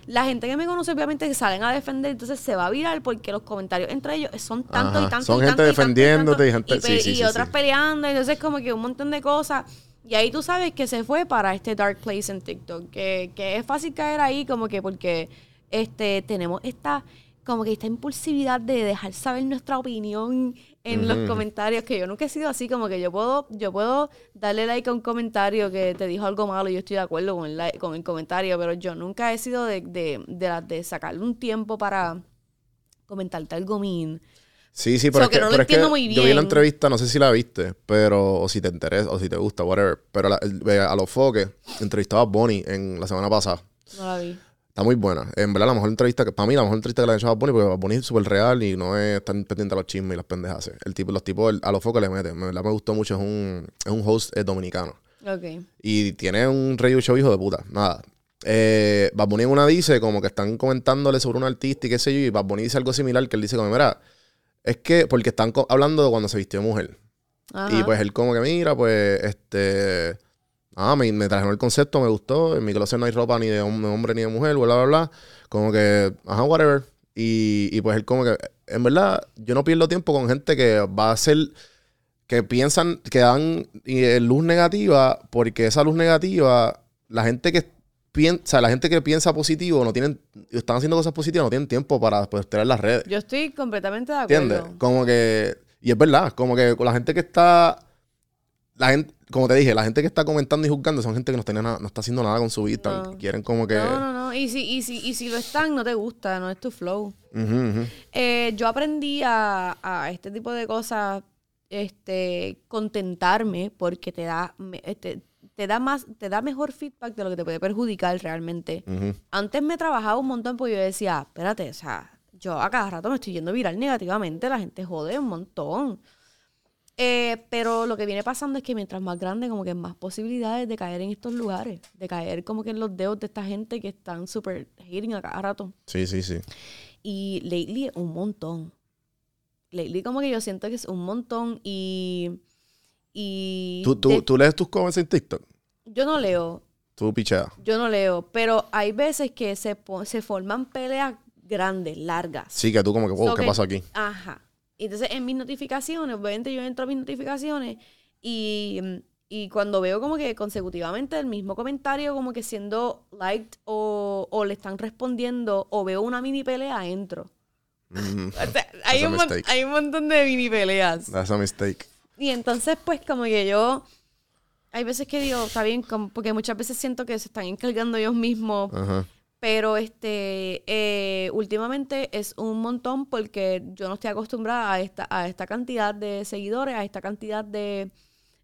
la gente que me conoce obviamente salen a defender, entonces se va a viral porque los comentarios entre ellos son tanto Ajá. y tanto Son y gente tanto y tanto y defendiéndote y tanto, gente- pe- sí, sí, y otras sí. peleando, entonces como que un montón de cosas. Y ahí tú sabes que se fue para este dark place en TikTok, que, que es fácil caer ahí como que porque este tenemos esta como que esta impulsividad de dejar saber nuestra opinión en los comentarios, que yo nunca he sido así, como que yo puedo, yo puedo darle like a un comentario que te dijo algo malo y yo estoy de acuerdo con el, like- con el comentario, pero yo nunca he sido de, de, de, sacarle un tiempo para comentarte algo mean. Sí, sí, pero, So, es que, que no lo pero es que entiendo muy yo vi la bien. entrevista, no sé si la viste, pero o si te interesa, o si te gusta, whatever. Pero la- a los foques entrevistaba a Bonnie en la semana pasada. No la vi. Está muy buena. En verdad, la mejor entrevista, que para mí, la mejor entrevista que le han hecho a Bonnie, porque Bad Bunny es súper real y no es tan pendiente a los chismes y las pendejas. El tipo, los tipos, el- a los focos le mete. En verdad me gustó mucho, es un, es un host eh, dominicano. Ok. Y tiene un radio show hijo de puta. Nada. Eh, Bad Bunny en una dice como que están comentándole sobre un artista y qué sé yo. Y Bad Bunny dice algo similar que él dice como, mira, es que porque están hablando de cuando se vistió mujer. Ajá. Y pues él como que mira, pues, este... Ah, me, me trajeron el concepto, me gustó. En mi closet no hay ropa ni de hom- de hombre ni de mujer, bla, bla, bla. Como que, ajá, whatever. Y, y pues él como que, en verdad, yo no pierdo tiempo con gente que va a ser, que piensan, que dan eh, luz negativa, porque esa luz negativa, la gente que piensa, la gente que piensa positivo, no tienen, están haciendo cosas positivas, no tienen tiempo para pues, en las redes. Yo estoy completamente de acuerdo. ¿Entiendes? Como que. Y es verdad, como que con la gente que está. La gente, como te dije, la gente que está comentando y juzgando son gente que no, tiene nada, no está haciendo nada con su vida. No. Quieren como que. No, no, no. Y si, y, si, y si lo están, no te gusta, no es tu flow. Eh, yo aprendí a, a este tipo de cosas, este, contentarme porque te da, este, te da más, te da mejor feedback de lo que te puede perjudicar realmente. Antes me trabajaba un montón porque yo decía, espérate, o sea, yo a cada rato me estoy yendo viral negativamente, la gente jode un montón. Eh, pero lo que viene pasando es que mientras más grande, como que más posibilidades de caer en estos lugares, de caer como que en los dedos de esta gente que están súper hating a cada rato. Sí, sí, sí. Y lately un montón. Lately como que yo siento que es un montón y... y ¿Tú, tú, de- tú lees tus comments en TikTok? yo no leo, Tú picheas. yo no leo, pero hay veces que se, se forman peleas grandes, largas. Sí, que tú como que, wow, So ¿qué que- pasó aquí? Ajá. Entonces, en mis notificaciones, obviamente yo entro a mis notificaciones y, y cuando veo como que consecutivamente el mismo comentario como que siendo liked o, o le están respondiendo o veo una mini pelea, entro. Mhm. [LAUGHS] O sea, hay, un hay un montón de mini peleas. That's a mistake. Y entonces, pues, como que yo. Hay veces que digo, está bien, porque muchas veces siento que se están encargando ellos mismos. Ajá. Pero este eh, últimamente es un montón porque yo no estoy acostumbrada a esta, a esta cantidad de seguidores, a esta cantidad de,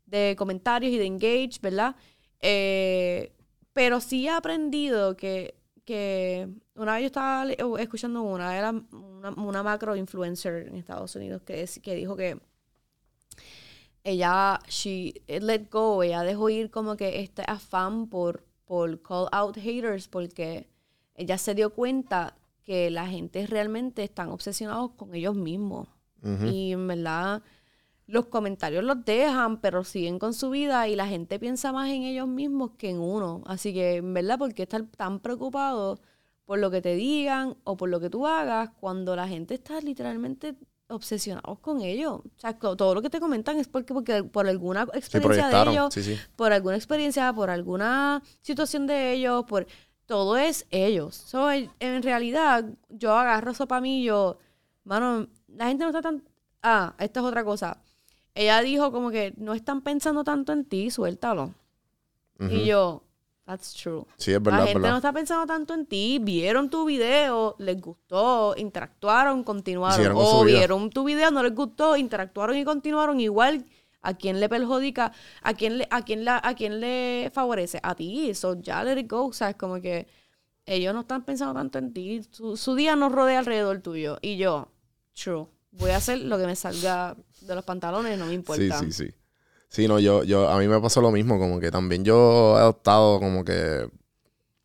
de comentarios y de engage, ¿verdad? Eh, pero sí he aprendido que, que una vez yo estaba escuchando una, era una, una macro influencer en Estados Unidos que, es- que dijo que ella, she let go, ella dejó ir como que este afán por, por call out haters porque ella se dio cuenta que la gente realmente están obsesionados con ellos mismos. Y en verdad los comentarios los dejan, pero siguen con su vida y la gente piensa más en ellos mismos que en uno. Así que, en verdad, ¿por qué estar tan preocupado por lo que te digan o por lo que tú hagas cuando la gente está literalmente obsesionados con ellos? O sea, todo lo que te comentan es porque, porque por alguna experiencia de ellos, sí, sí. por alguna experiencia, por alguna situación de ellos, por todo es ellos. So, en, en realidad, yo agarro eso para mí y yo, mano, la gente no está tan... Ah, esta es otra cosa. Ella dijo como que no están pensando tanto en ti, suéltalo. Ujú. Y yo, that's true. Sí, es verdad, La gente verdad. no está pensando tanto en ti, vieron tu video, les gustó, interactuaron, continuaron. O vieron tu video, no les gustó, interactuaron y continuaron igual. ¿A quién le perjudica? ¿A quién le, a quién la, a quién le favorece? A ti. So ya let it go. O sea, es como que ellos no están pensando tanto en ti. Su, su día no rodea alrededor tuyo. Y yo, true. Voy a hacer lo que me salga de los pantalones, no me importa. Sí, sí, sí. Sí, no, yo, yo, a mí me pasó lo mismo, como que también yo he adoptado como que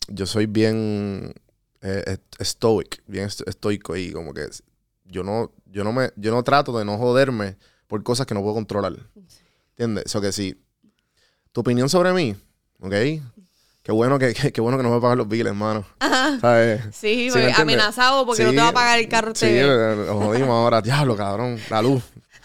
yo soy bien eh, est- stoic, bien est- estoico y como que yo no, yo no me, yo no trato de no joderme por cosas que no puedo controlar. ¿Entiendes? Eso que sí. Tu opinión sobre mí, ¿ok? Qué bueno que, [LAUGHS] qué, qué bueno que no me pagan los billes, hermano. Ajá. ¿Sabes? Sí, porque entiendes? amenazado porque no te va a pagar el carro Sí, lo jodimos ahora. [LAUGHS] Diablo, cabrón. La luz.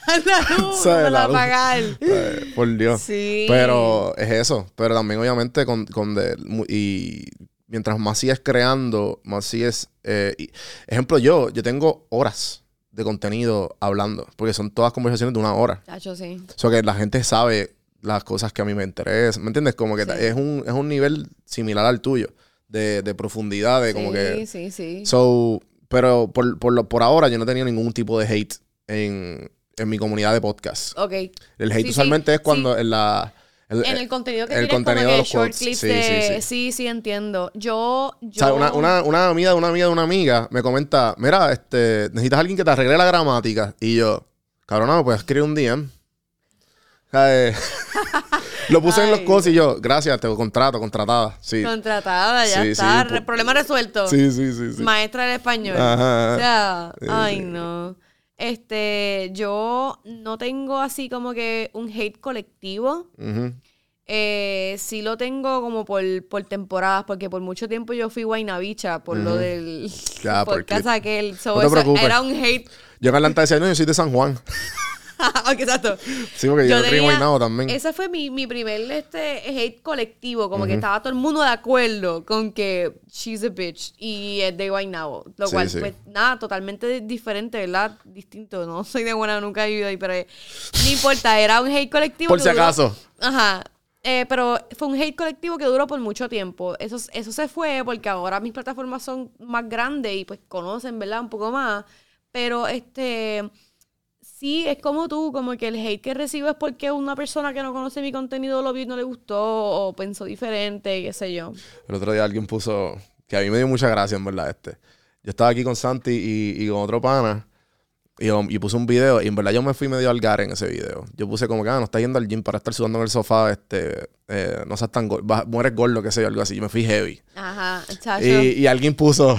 [LAUGHS] la luz, ¿Sabes? no la va a luz. pagar. Por Dios. Sí. Pero es eso. Pero también, obviamente, con, con de- y mientras más sigues creando, más sigues. eh, y- ejemplo, yo, yo tengo horas de contenido hablando. Porque son todas conversaciones de una hora. Chacho, sí. O sea que la gente sabe las cosas que a mí me interesan. ¿Me entiendes? Como que es, un, es un nivel similar al tuyo. De, de profundidad, de como sí, que. sí, sí. So, pero por, por, lo, por ahora yo no tenido ningún tipo de hate en, en mi comunidad de podcast. Ok. El hate Sí, usualmente sí, es cuando sí. en la... En el contenido que el contenido como de los short clips Sí, de... sí, sí. sí, sí, entiendo. Yo... O sea, una, una, una amiga de una amiga de una amiga me comenta, mira, este, necesitas alguien que te arregle la gramática. Y yo, cabrona, me puedes escribir un DM. Eh, [LAUGHS] lo puse en los cosas y yo, gracias, te contrato, contratada. Sí. Contratada, ya Sí, está. sí, problema resuelto. Sí, sí, sí, sí. Maestra de español. Ajá. O sea, Sí, ay, no. Este, yo no tengo así como que un hate colectivo. Eh, sí lo tengo como por, por temporadas, porque por mucho tiempo yo fui guaynabicha por lo del Ya, [LAUGHS] podcast aquel. So, No te eso preocupes. era un hate. Yo en Atlanta decía, no, yo soy de San Juan. [LAUGHS] [LAUGHS] Ok, Exacto. Sí, porque yo, Yo tenía- Guaynabo también. Ese fue mi, mi primer este, hate colectivo, como que Ujú. estaba todo el mundo de acuerdo con que she's a bitch y es de Guaynabo. Lo Sí, cual, sí. pues nada, totalmente diferente, ¿verdad? Distinto. No soy de buena, nunca he vivido ahí, pero eh, no importa, era un hate colectivo. Por que si duró- acaso. Ajá. Eh, pero fue un hate colectivo que duró por mucho tiempo. Eso, eso se fue porque ahora mis plataformas son más grandes y pues conocen, ¿verdad? Un poco más. Pero este sí, es como tú, como que el hate que recibo es porque una persona que no conoce mi contenido lo vio y no le gustó o pensó diferente, qué sé yo. El otro día alguien puso, que a mí me dio mucha gracia, en verdad, este. Yo estaba aquí con Santi y, y con otro pana. Y, y puse un video. Y en verdad yo me fui medio al gar en ese video. Yo puse como que, ah, no estás yendo al gym para estar sudando en el sofá. Este, eh, no seas tan gordo. Mueres gordo, qué sé yo, algo así. Yo me fui heavy. Ajá, chacho. Y, y alguien puso,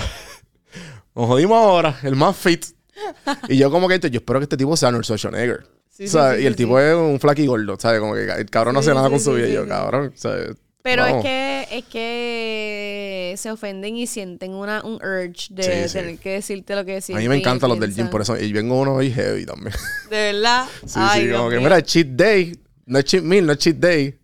[LAUGHS] nos jodimos ahora, el más fit. [LAUGHS] y yo como que, yo espero que este tipo sea Arnold Schwarzenegger. Sí, O sea, sí, sí, y el tipo es un flaqui gordo, ¿sabes? Como que el cabrón no hace nada con su vida. Yo, cabrón, ¿sabes? Pero Vamos. es que es que se ofenden y sienten una, un urge de Sí, sí. tener que decirte lo que A sienten. mí me encantan los del gym, por eso. Y vengo uno hoy heavy también. [LAUGHS] De verdad. [LAUGHS] Sí, Ay, sí, Dios como que, mira, cheat day. No es cheat meal, no es cheat day.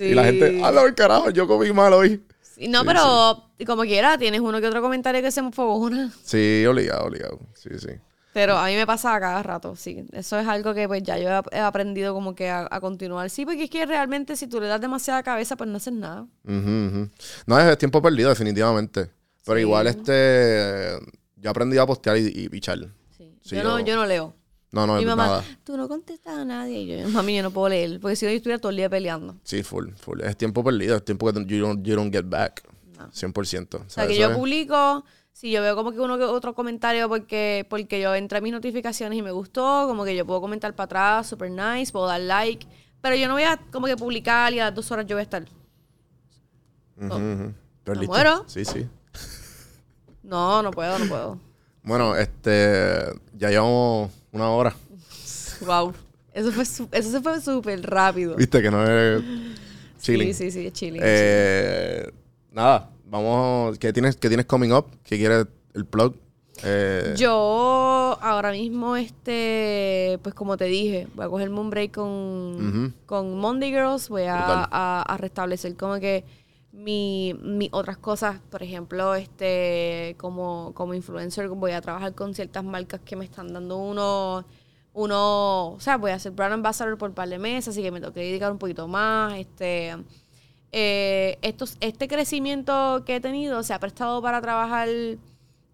Y la gente, ah, no, carajo, yo comí mal hoy. No, pero como quiera, tienes uno que otro comentario que se me fogona. Sí, obligado, obligado. Sí, sí. Pero a mí me pasa a cada rato, sí. Eso es algo que pues ya yo he, aprendido como que a, a continuar. Sí, porque es que realmente si tú le das demasiada cabeza, pues no haces nada. Ujú, ujú. No, es tiempo perdido, definitivamente. Pero Sí. igual, este. Yo aprendí a postear y, y pichar. Sí, yo, no, yo no leo. No, no, Mi mamá, nada. tú no contestas a nadie. Y yo, mami, yo no puedo leer. Porque si no, yo estuviera todo el día peleando. Sí, full, full. Es tiempo perdido, es tiempo que you don't, you don't get back. 100%. O sea, que yo publico, si yo veo como que uno que otro comentario porque, porque yo entré a mis notificaciones y me gustó, como que yo puedo comentar para atrás, super nice, puedo dar like. Pero yo no voy a como que publicar y a las dos horas yo voy a estar. ¿Me muero? Sí, sí. No, no puedo, no puedo. Bueno, este. Ya llevamos una hora. [LAUGHS] Wow. Eso, fue, eso se fue súper rápido. Viste que no es. Chilling. Sí, sí, sí, es chilling. Eh, Nada, vamos. ¿Qué tienes, qué tienes coming up? ¿Qué quieres el plug? Eh, Yo ahora mismo, este, pues como te dije, voy a cogerme un break con, Ujú. con Monday Girls, voy a, a- a restablecer como que mi, mi otras cosas, por ejemplo, este, como, como influencer, voy a trabajar con ciertas marcas que me están dando uno, uno, o sea, voy a ser brand ambassador por un par de meses, así que me tengo que dedicar un poquito más, este, eh, estos, este crecimiento que he tenido se ha prestado para trabajar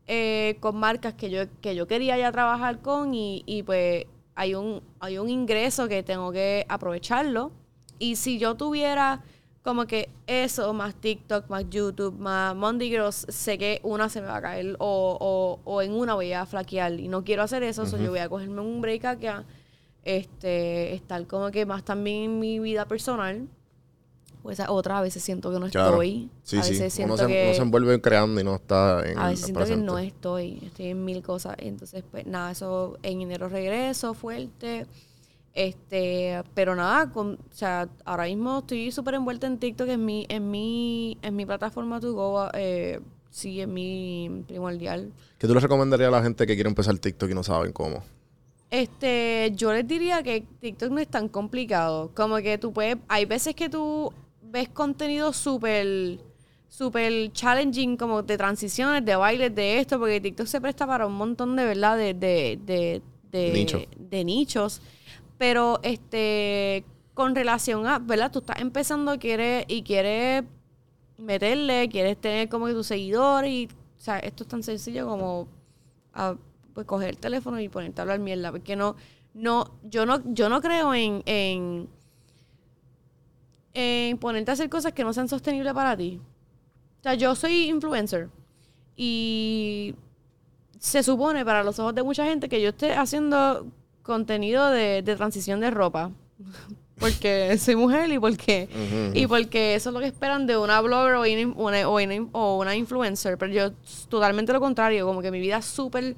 eh, con marcas que yo, que yo quería ya trabajar con y, y pues hay un, hay un ingreso que tengo que aprovecharlo. Y si yo tuviera como que eso, más TikTok, más YouTube, más Monday Girls, sé que una se me va a caer o, o, o en una voy a flaquear y no quiero hacer eso, so Ujú. yo voy a cogerme un break acá, este, estar como que más también en mi vida personal. Pues esa otra, a veces siento que no claro. estoy. Sí, a sí. veces siento Uno se, que... uno se envuelve creando y no está en A veces siento presente. que no estoy, estoy en mil cosas. Entonces, pues nada, eso en enero regreso fuerte. Este, pero nada, con, o sea, ahora mismo estoy súper envuelta en TikTok, en mi, en mi, en mi plataforma to go, eh, sí, en mi primordial. ¿Qué tú le recomendarías a la gente que quiere empezar TikTok y no saben cómo? Este, yo les diría que TikTok no es tan complicado. Como que tú puedes, hay veces que tú ves contenido súper, súper challenging, como de transiciones, de bailes, de esto, porque TikTok se presta para un montón de, ¿verdad? De, de, de, de, Nicho. de nichos. Pero, este, con relación a, ¿verdad? Tú estás empezando, quieres, y quieres meterle, quieres tener como que tus seguidores, y, o sea, esto es tan sencillo como... ah, pues coger el teléfono y ponerte a hablar mierda. Porque no, no, yo no, yo no creo en, en, en ponerte a hacer cosas que no sean sostenibles para ti. O sea, yo soy influencer y se supone para los ojos de mucha gente que yo esté haciendo contenido de, de transición de ropa. [LAUGHS] porque soy mujer y porque, y porque eso es lo que esperan de una blogger o una, o una, o una influencer. Pero yo totalmente lo contrario, como que mi vida es súper,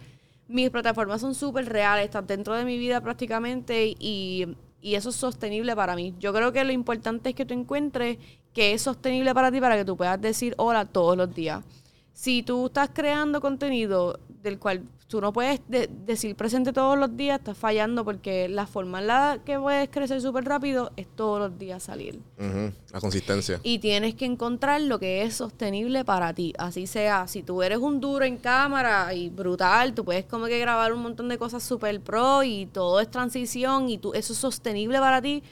mis plataformas son súper reales, están dentro de mi vida prácticamente y, y eso es sostenible para mí. Yo creo que lo importante es que tú encuentres que es sostenible para ti para que tú puedas decir hola todos los días. Si tú estás creando contenido del cual tú no puedes de- decir presente todos los días, estás fallando porque la forma en la que puedes crecer súper rápido es todos los días salir. Ujú, La consistencia. Y tienes que encontrar lo que es sostenible para ti. Así sea, si tú eres un duro en cámara y brutal, tú puedes como que grabar un montón de cosas super pro y todo es transición y tú, eso es sostenible para ti,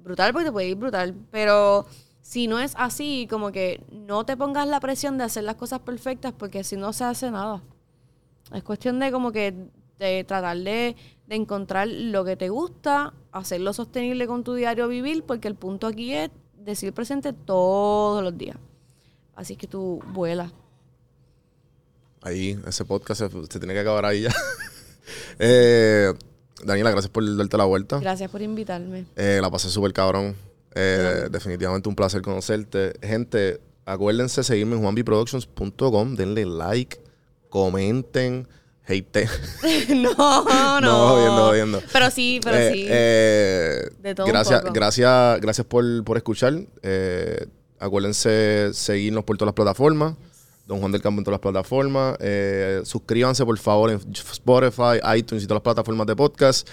brutal porque te puede ir brutal. Pero si no es así, como que no te pongas la presión de hacer las cosas perfectas porque si no se hace nada. Es cuestión de como que de tratar de, de encontrar lo que te gusta, hacerlo sostenible con tu diario vivir, porque el punto aquí es decir presente todos los días. Así que tú vuelas. Ahí, ese podcast se, se tiene que acabar ahí ya. [LAUGHS] Eh, Daniela, gracias por darte la vuelta. Gracias por invitarme. Eh, la pasé súper cabrón. Eh, definitivamente un placer conocerte. Gente, acuérdense de seguirme en juanbiproductions.com. Denle like, comenten, hate. [LAUGHS] [LAUGHS] no, no. no, viendo, viendo. Pero sí, pero Eh, sí. eh, De todo un gracias, poco. gracias, gracias por, por escuchar. Eh, acuérdense seguirnos por todas las plataformas. Don Juan del Campo en todas las plataformas. Eh, suscríbanse, por favor, en Spotify, iTunes y todas las plataformas de podcast.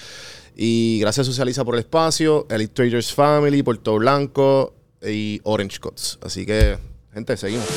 Y gracias Socializa por el espacio, Elite Traders Family, Puerto Blanco y Orange Cuts. Así que, gente, seguimos.